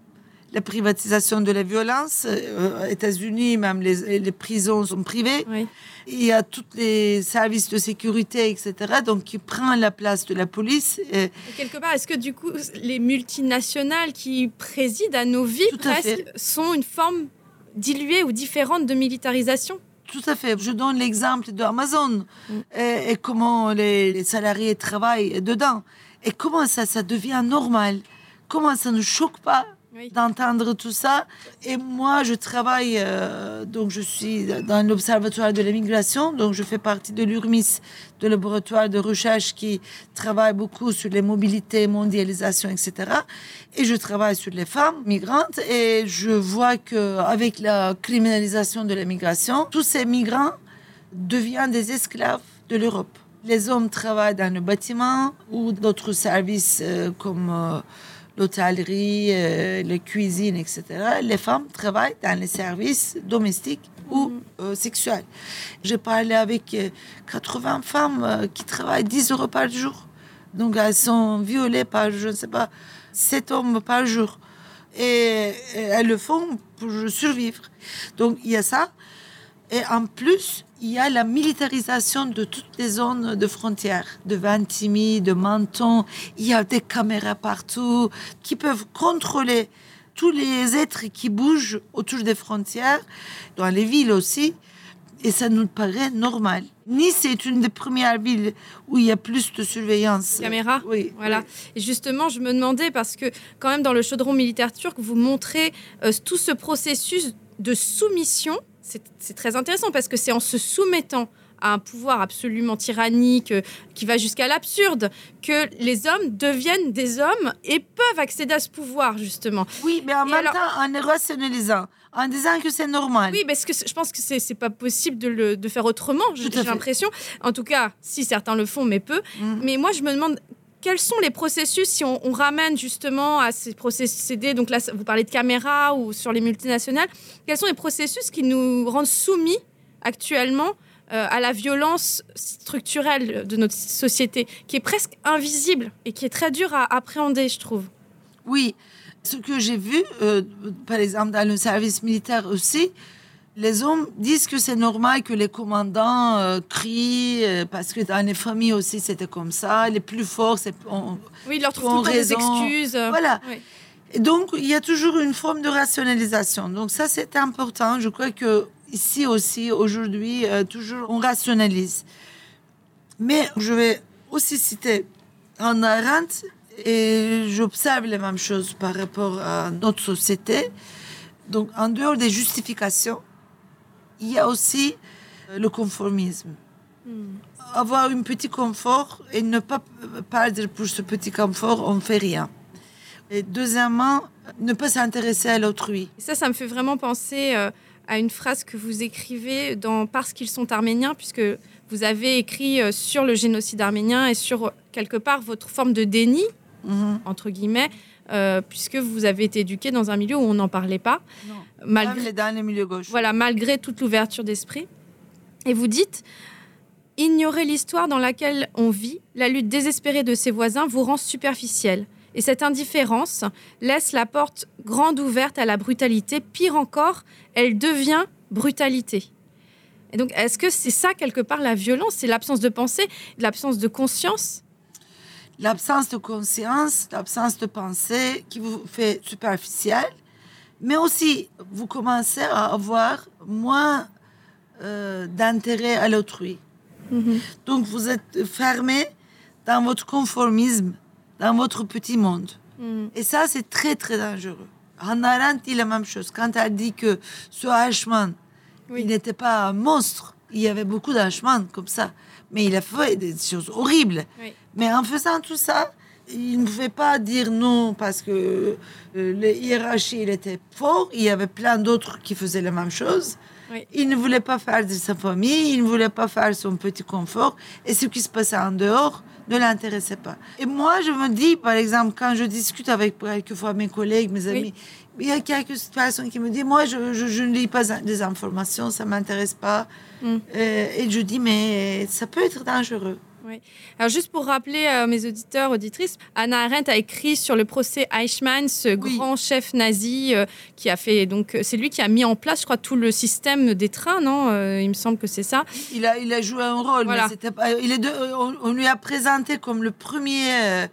Speaker 7: La privatisation de la violence, euh, aux États-Unis, même les, les prisons sont privées.
Speaker 1: Oui.
Speaker 7: Il y a tous les services de sécurité, etc., donc qui prend la place de la police. Et
Speaker 1: Et quelque part, est-ce que du coup, les multinationales qui président à nos vies presque sont une forme diluée ou différente de militarisation?
Speaker 7: Tout à fait. Je donne l'exemple d'Amazon
Speaker 1: Mm.
Speaker 7: et, et comment les, les salariés travaillent dedans. Et comment ça, ça devient normal? Comment ça ne choque pas D'entendre tout ça. Et moi, je travaille, euh, donc je suis dans l'Observatoire de la migration, donc je fais partie de l'URMIS, de laboratoire de recherche qui travaille beaucoup sur les mobilités, mondialisation, etc. Et je travaille sur les femmes migrantes et je vois que avec la criminalisation de la migration, tous ces migrants deviennent des esclaves de l'Europe. Les hommes travaillent dans le bâtiment ou d'autres services euh, comme euh, l'hôtellerie, euh, la cuisine, etc. Les femmes travaillent dans les services domestiques ou euh, sexuels. J'ai parlé avec euh, 80 femmes euh, qui travaillent 10 euros par jour. Donc elles sont violées par, je ne sais pas, 7 hommes par jour. Et, et elles le font pour survivre. Donc il y a ça. Et en plus, il y a la militarisation de toutes les zones de frontières, de Ventimille, de Menton. Il y a des caméras partout qui peuvent contrôler tous les êtres qui bougent autour des frontières, dans les villes aussi. Et ça nous paraît normal. Nice est une des premières villes où il y a plus de surveillance.
Speaker 1: Caméra
Speaker 7: Oui.
Speaker 1: Voilà.
Speaker 7: oui.
Speaker 1: Et justement, je me demandais, parce que quand même dans le chaudron militaire turc, vous montrez euh, tout ce processus de soumission. C'est très intéressant parce que c'est en se soumettant à un pouvoir absolument tyrannique euh, qui va jusqu'à l'absurde que les hommes deviennent des hommes et peuvent accéder à ce pouvoir, justement.
Speaker 7: Oui, mais en
Speaker 1: Et
Speaker 7: même
Speaker 1: alors-
Speaker 7: temps, en les rationalisant, en disant que c'est normal.
Speaker 1: Oui, parce que je pense que c'est pas possible de, le, de faire autrement, j'ai l'impression. En tout cas, si certains le font, mais peu.
Speaker 7: Mhm.
Speaker 1: Mais moi, je me demande quels sont les processus si on, ramène justement à ces procédés. Donc là, vous parlez de caméras ou sur les multinationales. Quels sont les processus qui nous rendent soumis actuellement euh, à la violence structurelle de notre société, qui est presque invisible et qui est très dure à appréhender, je trouve?
Speaker 7: Oui, ce que j'ai vu, euh, par exemple, dans le service militaire aussi, les hommes disent que c'est normal que les commandants euh, crient, euh, parce que dans les familles aussi, c'était comme ça. Les plus forts, c'est. on-
Speaker 1: Oui, ils leur trouvent des excuses.
Speaker 7: Voilà.
Speaker 1: Oui.
Speaker 7: Et donc, il y a toujours une forme de rationalisation. Donc, ça, c'est important. Je crois que ici aussi, aujourd'hui, euh, toujours, on rationalise. Mais je vais aussi citer en Arendt, et j'observe les mêmes choses par rapport à notre société. Donc, en dehors des justifications, il y a aussi euh, le conformisme. Avoir un petit confort et ne pas perdre pour ce petit confort, on ne fait rien. Et deuxièmement, ne pas s'intéresser à l'autrui.
Speaker 1: Ça, ça me fait vraiment penser euh, à une phrase que vous écrivez dans Parce qu'ils sont arméniens, puisque vous avez écrit euh, sur le génocide arménien et sur, euh, quelque part, votre forme de déni,
Speaker 7: Mhm.
Speaker 1: entre guillemets, euh, puisque vous avez été éduqué dans un milieu où on n'en parlait pas,
Speaker 7: Non.
Speaker 1: malgré,
Speaker 7: Même les- dans les milieux gauche.
Speaker 1: voilà, malgré toute l'ouverture d'esprit. Et vous dites Ignorer l'histoire dans laquelle on vit, la lutte désespérée de ses voisins vous rend superficiel. Et cette indifférence laisse la porte grande ouverte à la brutalité. Pire encore, elle devient brutalité. Et donc, est-ce que c'est ça, quelque part, la violence? C'est l'absence de pensée, l'absence de conscience?
Speaker 7: L'absence de conscience, l'absence de pensée qui vous fait superficiel, mais aussi vous commencez à avoir moins euh, d'intérêt à l'autrui.
Speaker 1: Mhm.
Speaker 7: Donc vous êtes fermé dans votre conformisme, dans votre petit monde.
Speaker 1: Mhm.
Speaker 7: Et ça, c'est très, très dangereux. Hannah Arendt dit la même chose. Quand elle dit que ce
Speaker 1: Oui.
Speaker 7: il n'était pas un monstre, il y avait beaucoup d'Eichmann comme ça. Mais il a fait des choses horribles.
Speaker 1: Oui.
Speaker 7: Mais en faisant tout ça, il ne pouvait pas dire non parce que euh, le hiérarchie, il était fort. Il y avait plein d'autres qui faisaient la même chose.
Speaker 1: Oui.
Speaker 7: Il ne voulait pas faire de sa famille, il ne voulait pas faire son petit confort. Et ce qui se passait en dehors ne l'intéressait pas. Et moi, je me dis, par exemple, quand je discute avec quelquefois mes collègues, mes amis, il y a quelques personnes qui me disent, moi, je, je- je ne lis pas des informations, ça ne m'intéresse pas.
Speaker 1: Mm.
Speaker 7: Euh, et je dis, mais ça peut être dangereux.
Speaker 1: Alors juste pour rappeler à mes auditeurs, auditrices, Anna Arendt a écrit sur le procès Eichmann, ce
Speaker 7: Oui.
Speaker 1: grand chef nazi euh, qui a fait donc euh, c'est lui qui a mis en place, je crois, tout le système des trains, non Euh, Il me semble que c'est ça.
Speaker 7: Il a, il a joué un rôle,
Speaker 1: Voilà.
Speaker 7: mais c'était pas, il est de- on, on lui a présenté comme le premier euh,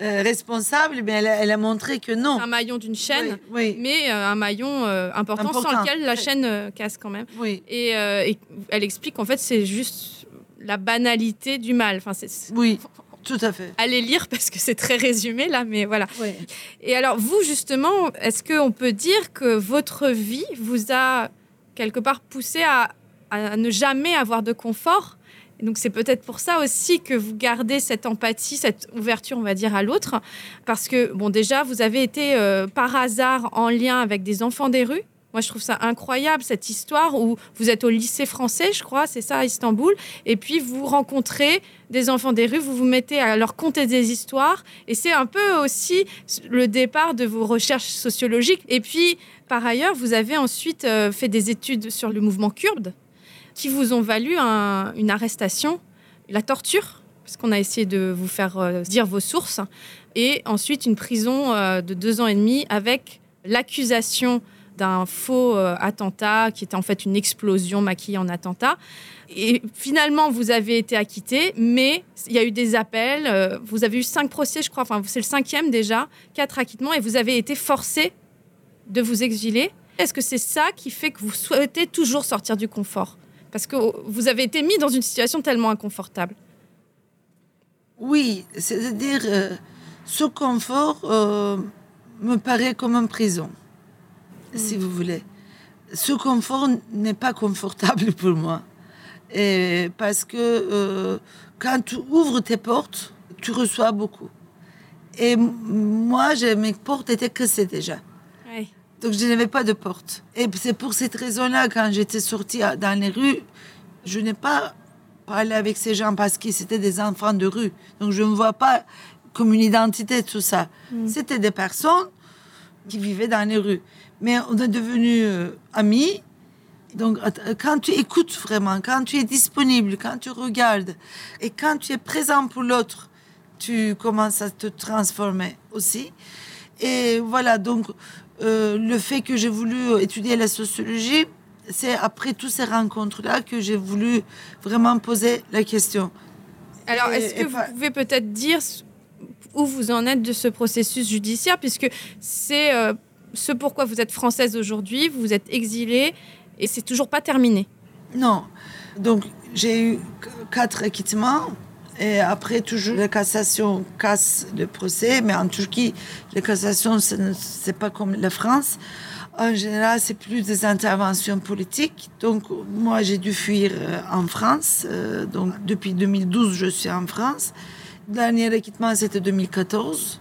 Speaker 7: euh, responsable, mais elle, a- elle a montré que non.
Speaker 1: Un maillon d'une chaîne,
Speaker 7: Oui, oui,
Speaker 1: mais euh, un maillon euh, important, sans lequel la chaîne casse quand même.
Speaker 7: oui,
Speaker 1: Et, et elle explique qu'en fait c'est juste la banalité du mal. Enfin, c'est c'est-
Speaker 7: oui, tout à fait.
Speaker 1: Allez lire parce que c'est très résumé là, mais voilà.
Speaker 7: Oui.
Speaker 1: Et alors, vous, justement, est-ce qu'on peut dire que votre vie vous a quelque part poussé à, à ne jamais avoir de confort Donc, c'est peut-être pour ça aussi que vous gardez cette empathie, cette ouverture, on va dire, à l'autre. Parce que, bon, déjà, vous avez été euh, par hasard en lien avec des enfants des rues. Moi, je trouve ça incroyable, cette histoire où vous êtes au lycée français, je crois, c'est ça, à Istanbul. Et puis, vous rencontrez des enfants des rues, vous vous mettez à leur conter des histoires. Et c'est un peu aussi le départ de vos recherches sociologiques. Et puis, par ailleurs, vous avez ensuite euh, fait des études sur le mouvement kurde qui vous ont valu un- une arrestation, la torture, parce qu'on a essayé de vous faire euh, dire vos sources, et ensuite une prison euh, de deux ans et demi avec l'accusation d'un faux euh, attentat qui était en fait une explosion maquillée en attentat. Et finalement, vous avez été acquitté, mais il y a eu des appels. euh, vous avez eu cinq procès, je crois. Enfin, c'est le cinquième déjà, quatre acquittements, et vous avez été forcé de vous exiler. Est-ce que c'est ça qui fait que vous souhaitez toujours sortir du confort? Parce que vous avez été mis dans une situation tellement inconfortable.
Speaker 7: Oui, c'est-à-dire, euh, ce confort euh, me paraît comme une prison, si vous voulez. Ce confort n'est pas confortable pour moi. Et parce que euh, quand tu ouvres tes portes, tu reçois beaucoup. Et moi, mes portes étaient cassées déjà. Donc je n'avais pas de porte. Et c'est pour cette raison-là, quand j'étais sortie dans les rues, je n'ai pas parlé avec ces gens parce que c'était des enfants de rue. Donc je ne vois pas comme une identité tout ça. C'était des personnes qui vivaient dans les rues. Mais on est devenus euh, amis. Donc quand tu écoutes vraiment, quand tu es disponible, quand tu regardes et quand tu es présent pour l'autre, tu commences à te transformer aussi. Et voilà, donc euh, le fait que j'ai voulu étudier la sociologie, c'est après toutes ces rencontres-là que j'ai voulu vraiment poser la question.
Speaker 1: Alors, est-ce que vous
Speaker 7: pas-
Speaker 1: pouvez peut-être dire où vous en êtes de ce processus judiciaire, puisque c'est euh, ce pourquoi vous êtes française aujourd'hui, vous vous êtes exilée, et c'est toujours pas terminé?
Speaker 7: Non. Donc, j'ai eu qu- quatre acquittements. Et après, toujours, la cassation casse le procès. Mais en Turquie, la cassation, c'est pas comme la France. En général, c'est plus des interventions politiques. Donc, moi, j'ai dû fuir euh, en France. Euh, donc, depuis 2012, je suis en France. Dernier acquittement, c'était 2014.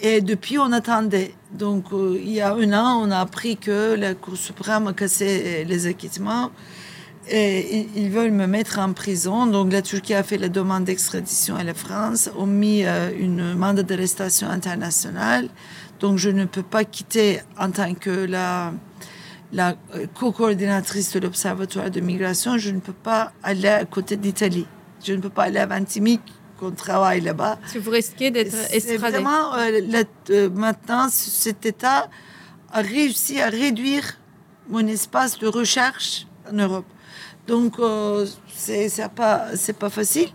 Speaker 7: Et depuis, on attendait. Donc, euh, il y a un an, on a appris que la Cour suprême a cassé les acquittements. Et ils- veulent me mettre en prison. Donc, la Turquie a fait la demande d'extradition à la France, ont mis euh, une mandat d'arrestation internationale. Donc, je ne peux pas quitter en tant que la, la euh, co-coordinatrice de l'Observatoire de migration, je ne peux pas aller à côté d'Italie. Je ne peux pas aller à Ventimille, qu'on travaille là-bas.
Speaker 1: Que vous risquez d'être
Speaker 7: C'est
Speaker 1: estradé.
Speaker 7: vraiment euh, euh, maintenant cet État a réussi à réduire mon espace de recherche en Europe. Donc euh, c'est pas pas facile.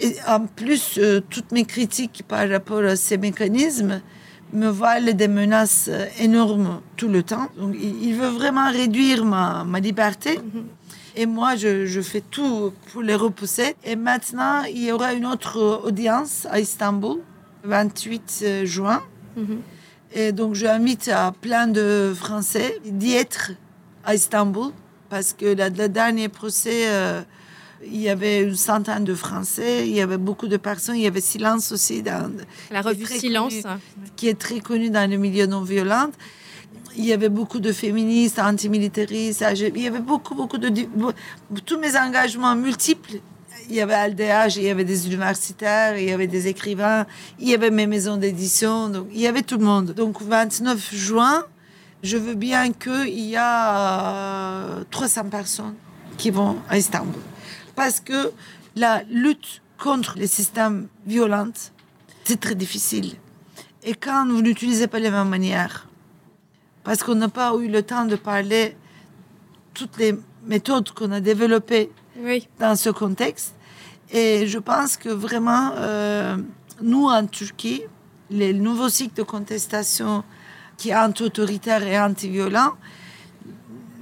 Speaker 7: Et en plus, euh, toutes mes critiques par rapport à ces mécanismes me valent des menaces euh, énormes tout le temps. Donc il, veut vraiment réduire ma, ma liberté. Et moi, je, je fais tout pour les repousser. Et maintenant, il y aura une autre audience à Istanbul, 28 juin.
Speaker 1: Mhm.
Speaker 7: Et donc, j'invite à plein de Français d'y être à Istanbul parce que la- le dernier procès, euh, il y avait une centaine de Français, il y avait beaucoup de personnes, il y avait Silence aussi, dans,
Speaker 1: La revue Silence.
Speaker 7: qui est très connue dans le milieu non violent. Il y avait beaucoup de féministes, antimilitaristes, il y avait beaucoup, beaucoup de... Tous mes engagements multiples, il y avait LDH, il y avait des universitaires, il y avait des écrivains, il y avait mes maisons d'édition, donc il y avait tout le monde. Donc 29 juin, je veux bien qu'il y a euh, 300 personnes qui vont à Istanbul. Parce que la lutte contre les systèmes violents, c'est très difficile. Et quand vous n'utilisez pas les mêmes manières, parce qu'on n'a pas eu le temps de parler toutes les méthodes qu'on a développées
Speaker 1: Oui.
Speaker 7: dans ce contexte. Et je pense que vraiment, euh, nous en Turquie, les nouveaux cycles de contestation qui est anti-autoritaire et anti-violent,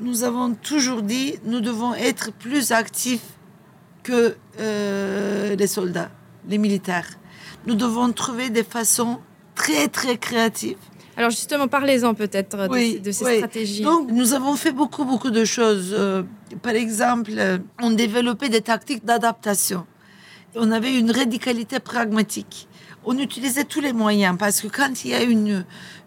Speaker 7: nous avons toujours dit nous devons être plus actifs que euh, les soldats, les militaires. Nous devons trouver des façons très très créatives
Speaker 1: Alors justement, parlez-en peut-être de,
Speaker 7: Oui,
Speaker 1: ces- de ces
Speaker 7: oui.
Speaker 1: stratégies.
Speaker 7: Donc, nous avons fait beaucoup, beaucoup de choses. Euh, par exemple, euh, on développait des tactiques d'adaptation. On avait une radicalité pragmatique. On utilisait tous les moyens parce que quand il y a une...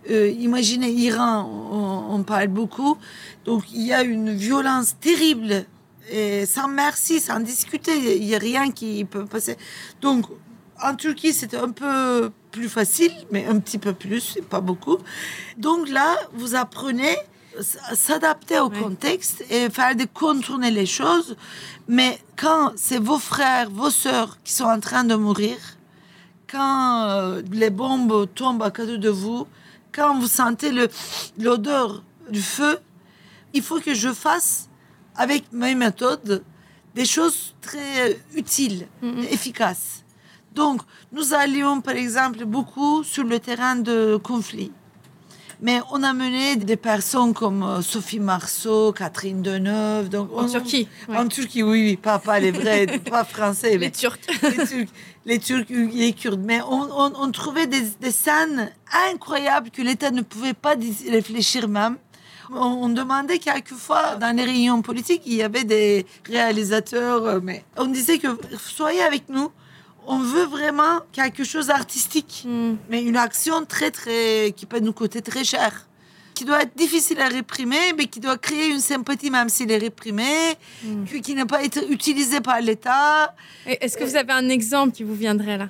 Speaker 7: euh, imaginez Iran, on, on parle beaucoup. Donc, il y a une violence terrible. Et sans merci, sans discuter, il n'y a rien qui peut passer. Donc, en Turquie, c'était un peu plus facile, mais un petit peu plus, pas beaucoup. Donc là, vous apprenez à s'adapter au contexte et faire de contourner les choses. Mais quand c'est vos frères, vos sœurs qui sont en train de mourir, quand euh, les bombes tombent à côté de vous, quand vous sentez l'odeur du feu, il faut que je fasse avec mes méthodes des choses très utiles, efficaces. Donc, nous allions, par exemple, beaucoup sur le terrain de conflit. Mais on a mené des personnes comme euh, Sophie Marceau, Catherine Deneuve. Donc
Speaker 1: En
Speaker 7: on-
Speaker 1: Turquie, ouais.
Speaker 7: En Turquie, oui, oui, pas, pas les vrais, pas français. mais
Speaker 1: Les Turcs.
Speaker 7: les Turcs, les Turcs, les Kurdes. Mais on, on- on trouvait des, des scènes incroyables que l'État ne pouvait pas réfléchir même. On, on demandait quelquefois, dans les réunions politiques, il y avait des réalisateurs, euh, mais on disait que soyez avec nous. On veut vraiment quelque chose d'artistique,
Speaker 1: Hmm.
Speaker 7: mais une action très, très, qui peut nous coûter très cher qui doit être difficile à réprimer, mais qui doit créer une sympathie même s'il est réprimé, qui, qui n'a pas été utilisé par l'État.
Speaker 1: Est-ce que vous avez un exemple qui vous viendrait là?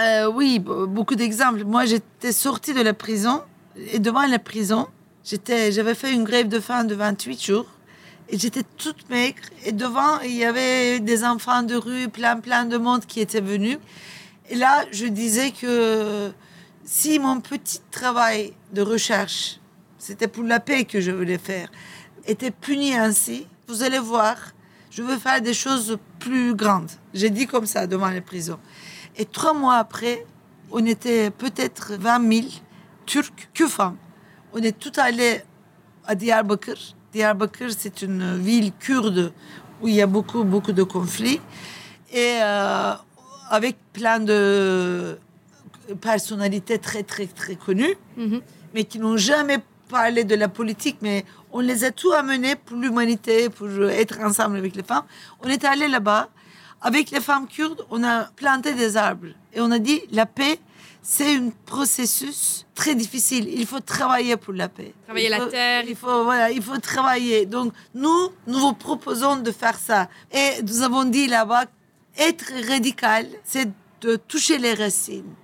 Speaker 7: Euh, oui, be- beaucoup d'exemples. Moi, j'étais sortie de la prison et devant la prison, j'étais, j'avais fait une grève de faim de 28 jours et j'étais toute maigre. Et devant, il y avait des enfants de rue, plein, plein de monde qui étaient venus. Et là, je disais que si mon petit travail de recherche, c'était pour la paix que je voulais faire, était puni ainsi, vous allez voir, je veux faire des choses plus grandes. J'ai dit comme ça devant les prisons. Et trois mois après, on était peut-être 20 000 Turcs que femmes. On est tout allés à Diyarbakır. Diyarbakır, c'est une ville kurde où il y a beaucoup, beaucoup de conflits. Et euh, avec plein de personnalités très, très, très connues,
Speaker 1: Mhm.
Speaker 7: mais qui n'ont jamais parlé de la politique, mais on les a tous amenés pour l'humanité, pour être ensemble avec les femmes. On est allé là-bas. Avec les femmes kurdes, on a planté des arbres. Et on a dit, la paix, c'est un processus très difficile. Il faut travailler pour la paix.
Speaker 1: Travailler
Speaker 7: Il
Speaker 1: la terre.
Speaker 7: Il faut, voilà, il faut travailler. Donc, nous, nous vous proposons de faire ça. Et nous avons dit là-bas, être radical, c'est de toucher les racines.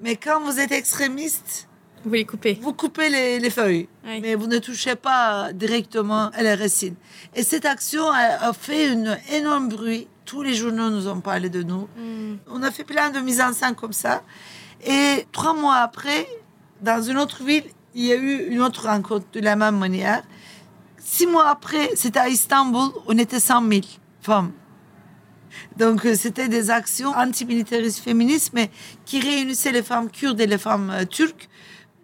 Speaker 7: Mais quand vous êtes extrémiste,
Speaker 1: Vous les coupez.
Speaker 7: vous coupez les, les feuilles,
Speaker 1: Oui.
Speaker 7: mais vous ne touchez pas directement à la racine. Et cette action a, a fait un énorme bruit. Tous les journaux nous ont parlé de nous.
Speaker 1: Hmm.
Speaker 7: On a fait plein de mises en scène comme ça. Et trois mois après, dans une autre ville, il y a eu une autre rencontre de la même manière. Six mois après, c'était à Istanbul, on était 100 000 femmes. Donc, euh, c'était des actions antimilitaristes féministes, mais qui réunissaient les femmes kurdes et les femmes euh, turques.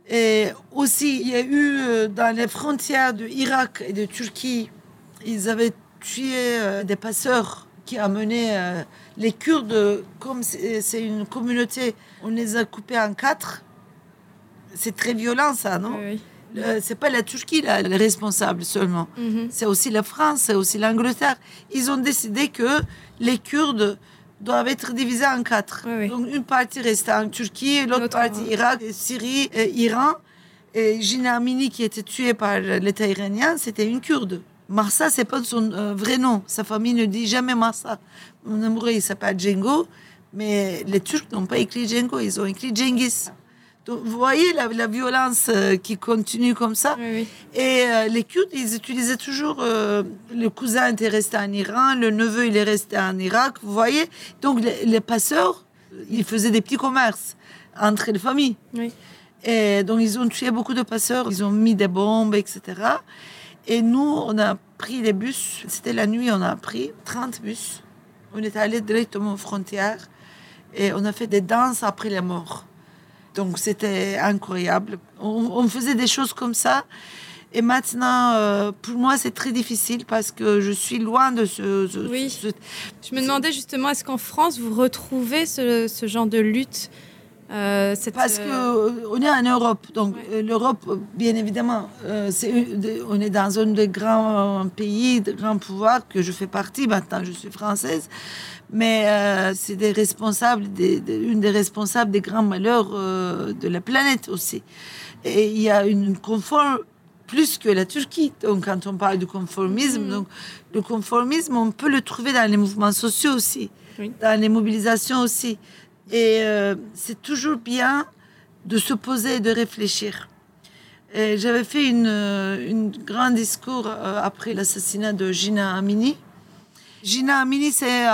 Speaker 7: Et aussi, il y a eu euh, dans les frontières de Irak et de Turquie, ils avaient tué euh, des passeurs qui amenaient euh, les Kurdes, comme c'est une communauté, on les a coupés en quatre. C'est très violent ça, non?
Speaker 1: Oui,
Speaker 7: C'est pas la Turquie là, les responsables seulement.
Speaker 1: Mhm.
Speaker 7: C'est aussi la France, c'est aussi l'Angleterre. Ils ont décidé que les Kurdes doivent être divisés en quatre.
Speaker 1: Oui, oui.
Speaker 7: Donc une partie restait en Turquie, l'autre partie
Speaker 1: euh,
Speaker 7: Irak, Syrie, et Iran. Et Gina Amini, qui était tuée par l'État iranien, c'était une Kurde. Marsa, c'est pas son euh, vrai nom. Sa famille ne dit jamais Marsa. Mon amoureux, il s'appelle Django. Mais les Turcs n'ont pas écrit Django, ils ont écrit Genghis. Donc, vous voyez la, la violence euh, qui continue comme ça.
Speaker 1: Oui, oui.
Speaker 7: Et euh, les Kurdes, ils utilisaient toujours. euh, le cousin était resté en Iran, le neveu, il est resté en Irak, vous voyez. Donc, les, les passeurs, ils faisaient des petits commerces entre les familles.
Speaker 1: Oui.
Speaker 7: Et donc, ils ont tué beaucoup de passeurs, ils ont mis des bombes, etc. Et nous, on a pris les bus. C'était la nuit, on a pris 30 bus. On est allé directement aux frontières et on a fait des danses après les morts. Donc c'était incroyable. On, on faisait des choses comme ça. Et maintenant, euh, pour moi, c'est très difficile parce que je suis loin de ce. ce-
Speaker 1: Oui.
Speaker 7: ce-
Speaker 1: Je me demandais justement, est-ce qu'en France, vous retrouvez ce, ce genre de lutte? Euh, cette,
Speaker 7: Parce
Speaker 1: euh,
Speaker 7: que on est en Europe, donc
Speaker 1: Ouais.
Speaker 7: euh, l'Europe, euh, bien évidemment, euh, de- on est dans un des grands pays, de grands pouvoirs que je fais partie. Maintenant, je suis française, mais euh, c'est des responsables, des, une des responsables des grands malheurs euh, de la planète aussi. Et il y a une confort plus que la Turquie. Donc, quand on parle de conformisme,
Speaker 1: Mhm.
Speaker 7: donc le conformisme, on peut le trouver dans les mouvements sociaux aussi,
Speaker 1: Oui.
Speaker 7: dans les mobilisations aussi. Et euh, c'est toujours bien de se poser et de réfléchir. J'avais fait une, euh, une grand discours euh, après l'assassinat de Gina Amini. Gina Amini, c'est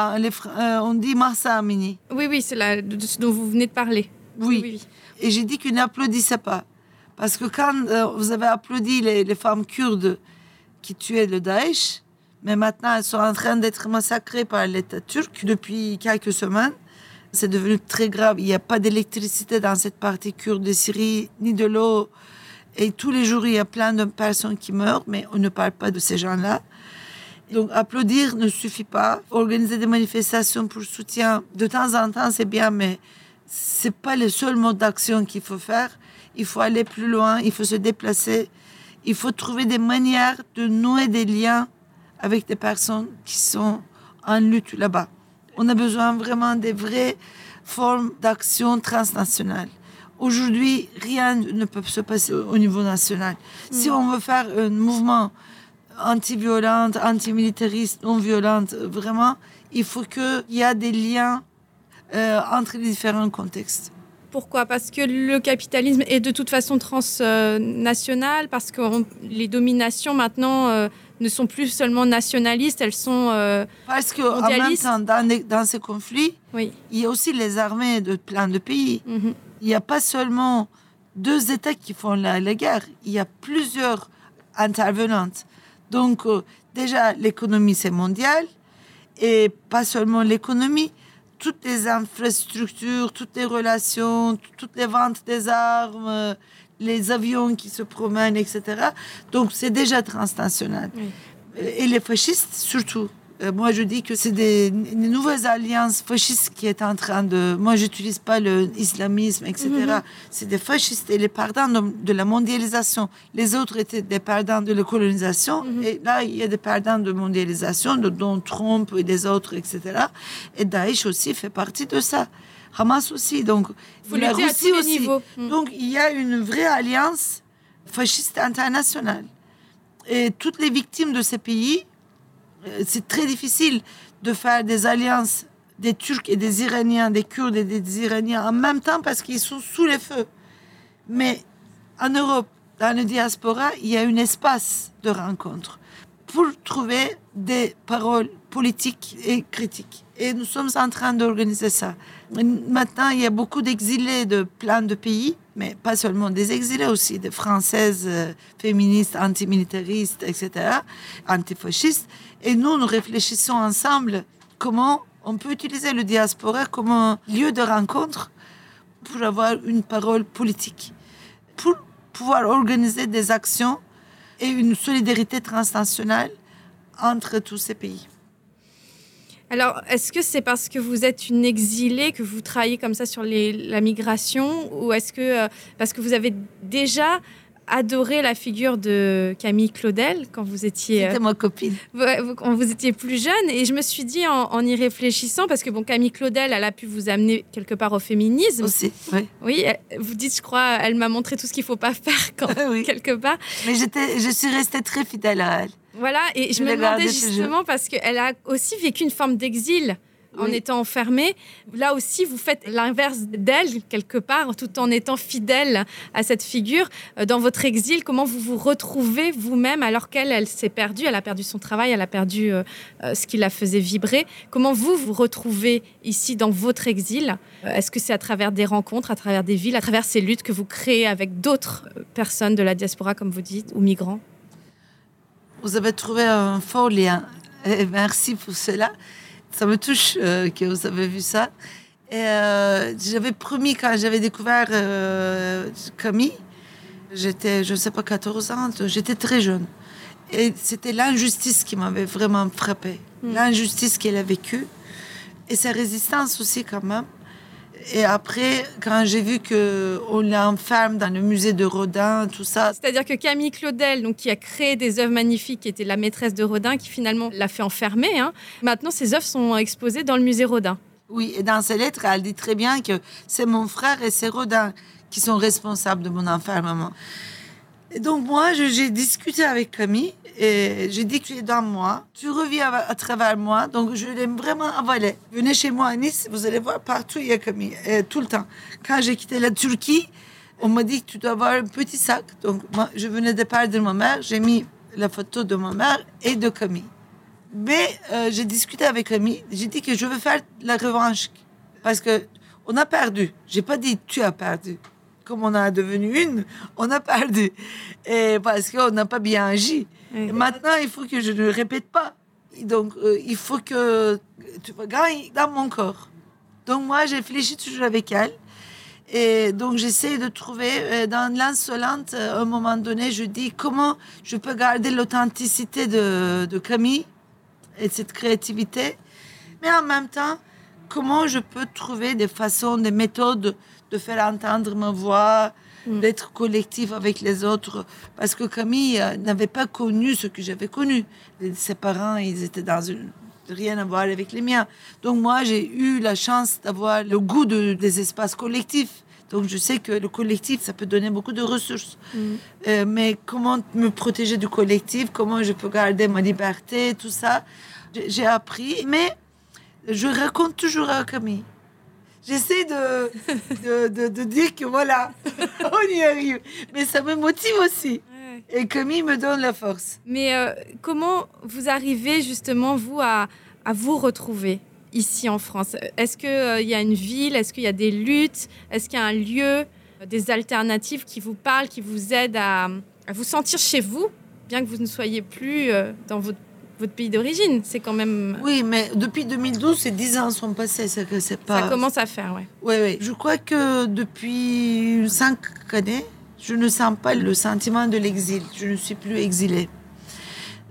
Speaker 7: on dit Marsa Amini.
Speaker 1: Oui, oui, c'est la- de ce dont vous venez de parler.
Speaker 7: Oui. Et j'ai dit qu'ils n'applaudissaient pas. Parce que quand euh, vous avez applaudi les, les femmes kurdes qui tuaient le Daesh, mais maintenant elles sont en train d'être massacrées par l'État turc depuis quelques semaines, c'est devenu très grave. Il n'y a pas d'électricité dans cette partie kurde de Syrie, ni de l'eau. Et tous les jours, il y a plein de personnes qui meurent, mais on ne parle pas de ces gens-là. Donc, applaudir ne suffit pas. Organiser des manifestations pour soutien, de temps en temps, c'est bien, mais c'est pas le seul mode d'action qu'il faut faire. Il faut aller plus loin, il faut se déplacer, il faut trouver des manières de nouer des liens avec des personnes qui sont en lutte là-bas. On a besoin vraiment des vraies formes d'action transnationale. Aujourd'hui, rien ne peut se passer au niveau national. Si on veut faire un mouvement anti-violent, anti-militariste, non-violent, vraiment, il faut qu'il y ait des liens euh, entre les différents contextes.
Speaker 1: Pourquoi? Parce que le capitalisme est de toute façon transnational, parce que on- les dominations maintenant euh, ne sont plus seulement nationalistes, elles sont... euh,
Speaker 7: Parce qu'en même
Speaker 1: Mondialiste.
Speaker 7: temps, dans, ces conflits,
Speaker 1: oui.
Speaker 7: il y a aussi les armées de plein de pays.
Speaker 1: Mhm.
Speaker 7: Il n'y a pas seulement deux États qui font la, la guerre, il y a plusieurs intervenantes. Donc, euh, déjà, l'économie, c'est mondial, et pas seulement l'économie, toutes les infrastructures, toutes les relations, toutes les ventes des armes, les avions qui se promènent, etc. Donc, c'est déjà transnational.
Speaker 1: Oui.
Speaker 7: Et les fascistes, surtout. Euh, moi, je dis que c'est des, des nouvelles alliances fascistes qui est en train de. Moi, j'utilise pas le islamisme, etc. C'est des fascistes et les perdants de, de la mondialisation. Les autres étaient des perdants de la colonisation. Et là, il y a des perdants de mondialisation, de, dont Trump et des autres, etc. Et Daesh aussi fait partie de ça. Hamas aussi. Donc,
Speaker 1: Faut
Speaker 7: la Russie aussi.
Speaker 1: Mm.
Speaker 7: Donc, il y a une vraie alliance fasciste internationale. Et toutes les victimes de ces pays, euh, c'est très difficile de faire des alliances des Turcs et des Iraniens, des Kurdes et des Iraniens en même temps parce qu'ils sont sous les feux. Mais en Europe, dans la diaspora, il y a un espace de rencontre pour trouver des paroles politiques et critiques. Et nous sommes en train d'organiser ça. Maintenant, il y a beaucoup d'exilés de plein de pays, mais pas seulement des exilés aussi, des françaises euh, féministes, antimilitaristes, etc., antifascistes. Et nous, nous réfléchissons ensemble comment on peut utiliser le diaspora comme un lieu de rencontre pour avoir une parole politique, pour pouvoir organiser des actions et une solidarité transnationale entre tous ces pays.
Speaker 1: Alors, est-ce que c'est parce que vous êtes une exilée que vous travaillez comme ça sur les, la migration ou est-ce que euh, parce que vous avez déjà adoré la figure de Camille Claudel quand vous étiez
Speaker 7: C'était ma copine.
Speaker 1: Vous- quand vous étiez plus jeune et je me suis dit en, en y réfléchissant parce que bon Camille Claudel elle a pu vous amener quelque part au féminisme
Speaker 7: Aussi, oui.
Speaker 1: oui elle- vous dites je crois elle m'a montré tout ce qu'il faut pas faire quand
Speaker 7: oui.
Speaker 1: quelque part
Speaker 7: Mais j'étais, je suis restée très fidèle à elle.
Speaker 1: Voilà et je me demandais justement parce qu'elle a aussi vécu une forme d'exil en
Speaker 7: Oui.
Speaker 1: étant enfermée. Là aussi vous faites l'inverse d'elle quelque part tout en étant fidèle à cette figure. Euh, dans votre exil comment vous vous retrouvez vous-même alors qu'elle elle s'est perdue elle a perdu son travail elle a perdu euh, euh, ce qui la faisait vibrer? Comment vous vous retrouvez ici dans votre exil? Est-ce que c'est à travers des rencontres à travers des villes à travers ces luttes que vous créez avec d'autres personnes de la diaspora comme vous dites ou migrants?
Speaker 7: Vous avez trouvé un fort lien. Et merci pour cela. Ça me touche euh, que vous avez vu ça. Et euh, j'avais promis quand j'avais découvert euh, Camille, j'étais, je ne sais pas, 14 ans, j'étais très jeune. Et c'était l'injustice qui m'avait vraiment frappée. L'injustice qu'elle a vécue. Et sa résistance aussi quand même. Et après, quand j'ai vu qu'on l'enferme dans le musée de Rodin, tout ça,
Speaker 1: C'est-à-dire que Camille Claudel, donc, qui a créé des œuvres magnifiques, qui était la maîtresse de Rodin, qui finalement l'a fait enfermer, hein, maintenant ces œuvres sont exposées dans le musée Rodin.
Speaker 7: Oui, et dans ses lettres, elle dit très bien que c'est mon frère et c'est Rodin qui sont responsables de mon enfermement. Et donc moi, j'ai discuté avec Camille et j'ai dit que tu es dans moi, tu reviens à, travers moi, donc je l'aime vraiment avaler. Venez chez moi à Nice, vous allez voir partout il y a Camille, et tout le temps. Quand j'ai quitté la Turquie, on m'a dit que tu dois avoir un petit sac. Donc moi, je venais de perdre ma mère, j'ai mis la photo de ma mère et de Camille. Mais euh, j'ai discuté avec Camille. J'ai dit que je veux faire la revanche. Parce que on a perdu. J'ai pas dit tu as perdu. Comme on a devenu une, on a perdu. Et parce qu'on n'a pas bien agi. Maintenant, il faut que je ne répète pas. Donc, euh, il faut que tu gagner dans mon corps. Donc, moi, j'ai réfléchi toujours avec elle. Et donc, j'essaie de trouver euh, dans l'insolente, euh, à un moment donné, je dis comment je peux garder l'authenticité de, Camille et cette créativité, mais en même temps, comment je peux trouver des façons, des méthodes de faire entendre ma voix, d'être collectif avec les autres. Parce que Camille euh, n'avait pas connu ce que j'avais connu. Ses parents, ils étaient dans une rien à voir avec les miens. Donc moi, j'ai eu la chance d'avoir le goût de- des espaces collectifs. Donc je sais que le collectif, ça peut donner beaucoup de ressources. Euh, mais comment me protéger du collectif, comment je peux garder ma liberté, tout ça, j'ai appris. Mais je raconte toujours à Camille. J'essaie de, de, de, de dire que voilà, on y arrive. Mais ça me motive aussi. Et Camille me donne la force.
Speaker 1: Mais euh, comment vous arrivez justement, vous, à, à vous retrouver ici en France? Est-ce qu'il y a une ville? Est-ce qu'il y a des luttes? Est-ce qu'il y a un lieu, euh, des alternatives qui vous parlent, qui vous aident à, à vous sentir chez vous, bien que vous ne soyez plus euh, dans votre, votre pays d'origine C'est quand même...
Speaker 7: Oui, mais depuis 2012, ces 10 ans sont passés. C'est que c'est pas.
Speaker 1: Ça commence à faire, ouais.
Speaker 7: Oui, oui. Je crois que depuis cinq années, je ne sens pas le sentiment de l'exil. Je ne suis plus exilée.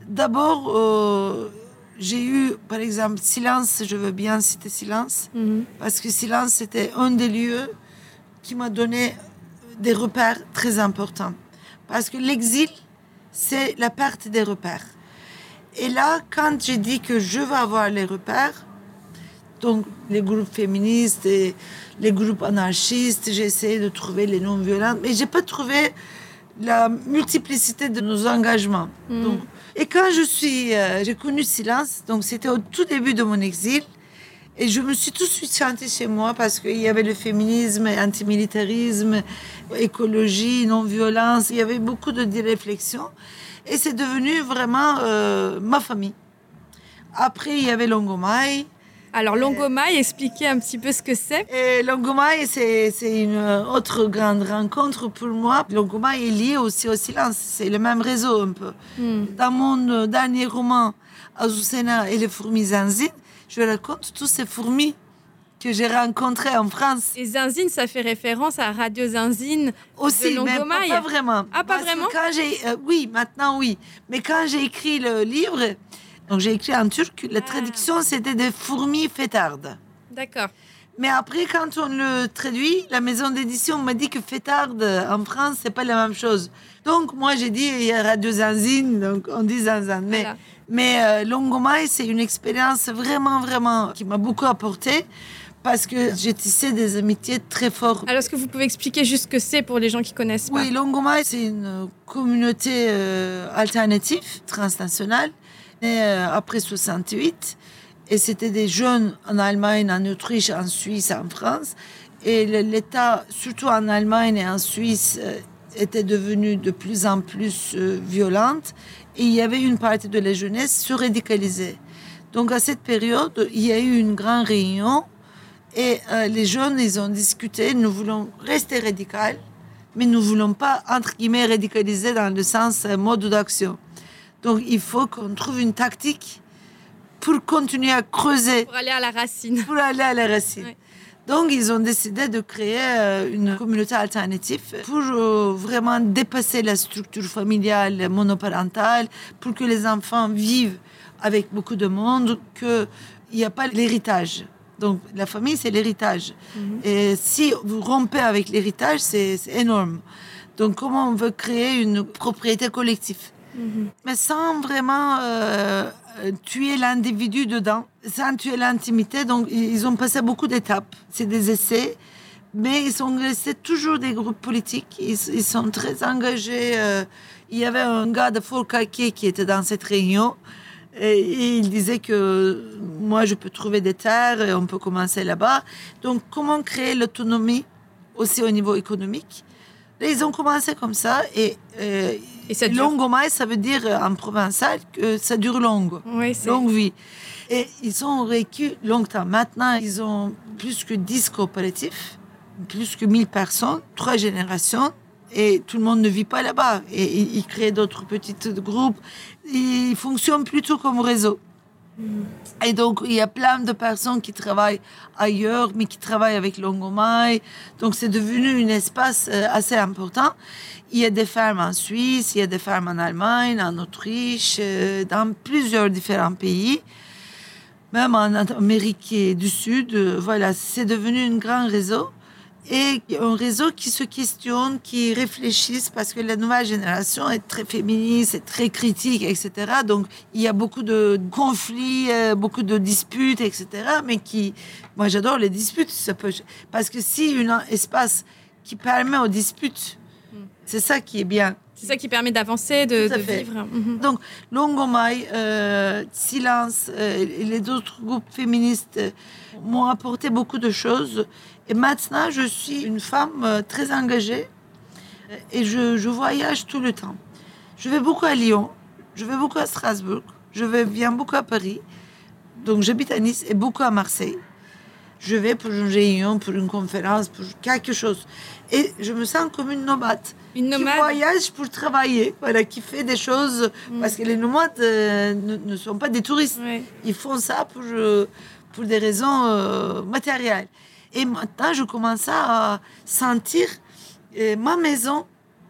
Speaker 7: D'abord, euh, j'ai eu, par exemple, Silence, je veux bien citer Silence,
Speaker 1: Mhm.
Speaker 7: parce que Silence, c'était un des lieux qui m'a donné des repères très importants. Parce que l'exil, c'est la perte des repères. Et là, quand j'ai dit que je veux avoir les repères, donc les groupes féministes et les groupes anarchistes, j'ai essayé de trouver les non-violents, mais j'ai pas trouvé la multiplicité de nos engagements. Donc, et quand je suis, euh, j'ai connu Silence, donc c'était au tout début de mon exil, et je me suis tout de suite sentie chez moi parce qu'il y avait le féminisme, antimilitarisme, écologie, non-violence, il y avait beaucoup de réflexions, et c'est devenu vraiment euh, ma famille. Après, il y avait Longomai.
Speaker 1: Alors, Longomai, expliquez un petit peu ce que c'est.
Speaker 7: Longomai, c'est une autre grande rencontre pour moi. Longomai est lié aussi au silence. C'est le même réseau un peu.
Speaker 1: Hmm.
Speaker 7: Dans mon dernier roman, Azucena et les fourmis zanzines, je raconte tous ces fourmis que j'ai rencontrées en France.
Speaker 1: Et Zinzine, ça fait référence à Radio Zinzine
Speaker 7: Aussi,
Speaker 1: de
Speaker 7: mais pas, pas vraiment.
Speaker 1: Ah, pas
Speaker 7: Parce
Speaker 1: vraiment
Speaker 7: quand j'ai, euh, Oui, maintenant oui. Mais quand j'ai écrit le livre, Donc j'ai écrit en turc. La traduction, c'était des fourmis fêtardes.
Speaker 1: D'accord.
Speaker 7: Mais après, quand on le traduit, la maison d'édition m'a dit que fêtarde en France, c'est pas la même chose. Donc moi, j'ai dit, il y aura deux zanzines, donc on dit zanzan. Mais,
Speaker 1: Voilà.
Speaker 7: mais euh, Longomai, c'est une expérience vraiment, vraiment qui m'a beaucoup apporté parce que j'ai tissé des amitiés très fortes.
Speaker 1: Alors, est-ce que vous pouvez expliquer juste ce que c'est pour les gens qui connaissent pas
Speaker 7: Oui, Longomai, c'est une communauté euh, alternative, transnationale, née euh, après 68. Et c'était des jeunes en Allemagne, en Autriche, en Suisse, en France. Et l'État, surtout en Allemagne et en Suisse, euh, était devenu de plus en plus euh, violente. Et il y avait une partie de la jeunesse se radicalisée. Donc à cette période, il y a eu une grande réunion et euh, les jeunes, ils ont discuté, nous voulons rester radicaux, mais nous ne voulons pas, entre guillemets, radicaliser dans le sens euh, mode d'action. Donc il faut qu'on trouve une tactique pour continuer à creuser,
Speaker 1: Pour aller à la racine.
Speaker 7: pour aller à la racine. Donc ils ont décidé de créer euh, une communauté alternative pour vraiment dépasser la structure familiale monoparentale, pour que les enfants vivent avec beaucoup de monde, qu'il n'y a pas l'héritage. Donc la famille, c'est l'héritage. Et si vous rompez avec l'héritage, c'est énorme. Donc comment on veut créer une propriété collective? Mais sans vraiment euh, tuer l'individu dedans, sans tuer l'intimité. Donc, ils ont passé beaucoup d'étapes. C'est des essais, mais ils sont restés toujours des groupes politiques. Ils, ils sont très engagés. euh. il y avait un gars de Forcalquier qui était dans cette réunion. Et, et il disait que moi, je peux trouver des terres et on peut commencer là-bas. Donc, comment créer l'autonomie aussi au niveau économique? Et Ils ont commencé comme ça et, euh,
Speaker 1: Et ça.
Speaker 7: Longomai, ça veut dire en provençal que ça dure longue,
Speaker 1: Oui,
Speaker 7: longue vie. Et ils ont vécu longtemps. Maintenant, ils ont plus que 10 coopératifs, plus que 1000 personnes, trois générations. Et tout le monde ne vit pas là-bas. Et ils créent d'autres petits groupes. Ils fonctionnent plutôt comme réseau. Et donc, il y a plein de personnes qui travaillent ailleurs, mais qui travaillent avec Longomai. Donc, c'est devenu un espace euh, assez important. Il y a des fermes en Suisse, il y a des fermes en Allemagne, en Autriche, euh, dans plusieurs différents pays. Même en Amérique du Sud, euh, voilà, c'est devenu un grand réseau. Et un réseau qui se questionne, qui réfléchisse, parce que la nouvelle génération est très féministe, est très critique, etc. Donc, il y a beaucoup de conflits, euh, beaucoup de disputes, etc. Mais qui, moi, j'adore les disputes. Ça peut, parce que si un espace qui permet aux disputes, c'est ça qui est bien.
Speaker 1: C'est ça qui permet d'avancer, de, vivre. Mhm.
Speaker 7: Donc, Longomai, euh, Silence euh, et les autres groupes féministes m'ont apporté beaucoup de choses. Et maintenant, je suis une femme euh, très engagée euh, et je, je voyage tout le temps. Je vais beaucoup à Lyon, je vais beaucoup à Strasbourg, je vais, viens beaucoup à Paris. Donc, j'habite à Nice et beaucoup à Marseille. Je vais pour une réunion, pour une conférence, pour quelque chose. Et je me sens comme une nomade
Speaker 1: Une
Speaker 7: qui
Speaker 1: nomade.
Speaker 7: voyage pour travailler, voilà, qui fait des choses. Parce que les nomades euh, ne, ne sont pas des touristes. Ils font ça pour, euh, pour des raisons euh, matérielles. Et maintenant, je commence à sentir euh, ma maison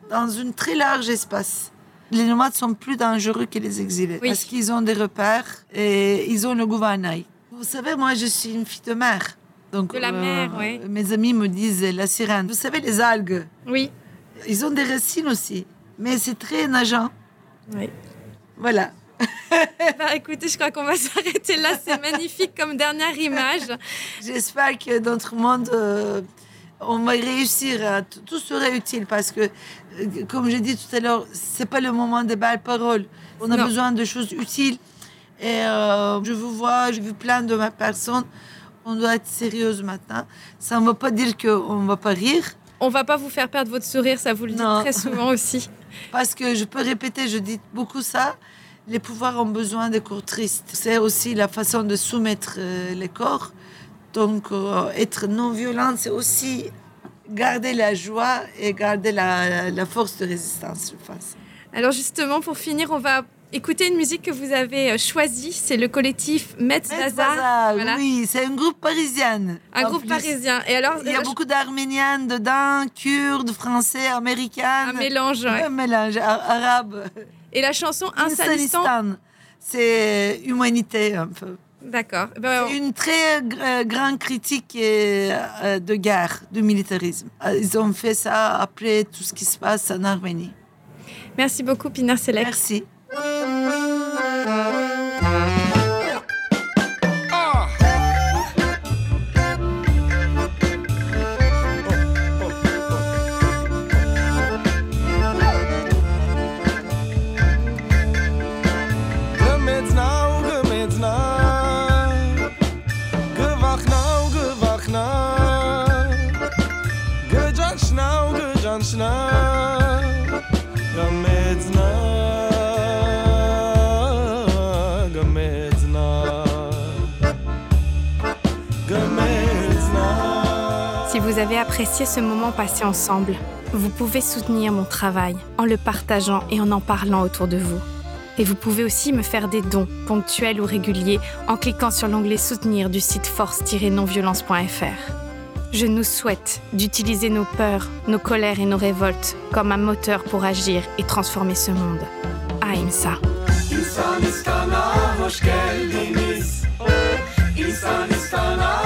Speaker 7: dans un très large espace. Les nomades sont plus dangereux que les exilés
Speaker 1: Oui.
Speaker 7: parce qu'ils ont des repères et ils ont le gouvernail. Vous savez, moi, je suis une fille de mer. Donc,
Speaker 1: De la mer, ouais.
Speaker 7: Mes amis me disent la sirène. Vous savez, les algues,
Speaker 1: Oui.
Speaker 7: ils ont des racines aussi, mais c'est très nageant.
Speaker 1: Oui.
Speaker 7: Voilà.
Speaker 1: Bah, écoutez, je crois qu'on va s'arrêter là. C'est magnifique comme dernière image.
Speaker 7: J'espère que dans notre monde, euh, on va réussir. À, tout sera utile parce que, euh, comme j'ai dit tout à l'heure, c'est pas le moment des belles paroles. On a
Speaker 1: Non.
Speaker 7: besoin de choses utiles. Et euh, je vous vois, j'ai vu plein de ma personne. On doit être sérieuse maintenant. Ça ne veut pas dire qu'on ne va pas rire.
Speaker 1: On va pas vous faire perdre votre sourire, ça vous le dit très souvent aussi.
Speaker 7: Parce que je peux répéter, je dis beaucoup ça. Les pouvoirs ont besoin des corps tristes. C'est aussi la façon de soumettre euh, les corps. Donc, euh, être non violent, c'est aussi garder la joie et garder la, la force de résistance, je pense.
Speaker 1: Alors justement, pour finir, on va écouter une musique que vous avez euh, choisie. C'est le collectif Metz Voilà.
Speaker 7: Oui, c'est un groupe parisien.
Speaker 1: Un groupe
Speaker 7: plus.
Speaker 1: parisien. Et alors,
Speaker 7: Il y a beaucoup d'Arméniens dedans, Kurdes, Français, Américains.
Speaker 1: un mélange. ouais.
Speaker 7: Un mélange arabe.
Speaker 1: Et la chanson Un Salistan.
Speaker 7: Afghanistan. c'est humanité un peu.
Speaker 1: D'accord. Ben,
Speaker 7: C'est une très gr- grande critique euh, de guerre, du militarisme. Euh, Ils ont fait ça après tout ce qui se passe en Arménie.
Speaker 1: merci beaucoup, Pinar Selek.
Speaker 7: Merci.
Speaker 1: Avez apprécié ce moment passé ensemble, vous pouvez soutenir mon travail en le partageant et en en parlant autour de vous. Et vous pouvez aussi me faire des dons, ponctuels ou réguliers, en cliquant sur l'onglet Soutenir du site force-nonviolence.fr. Je nous souhaite d'utiliser nos peurs, nos colères et nos révoltes comme un moteur pour agir et transformer ce monde. Ahimsa.
Speaker 8: Insanistana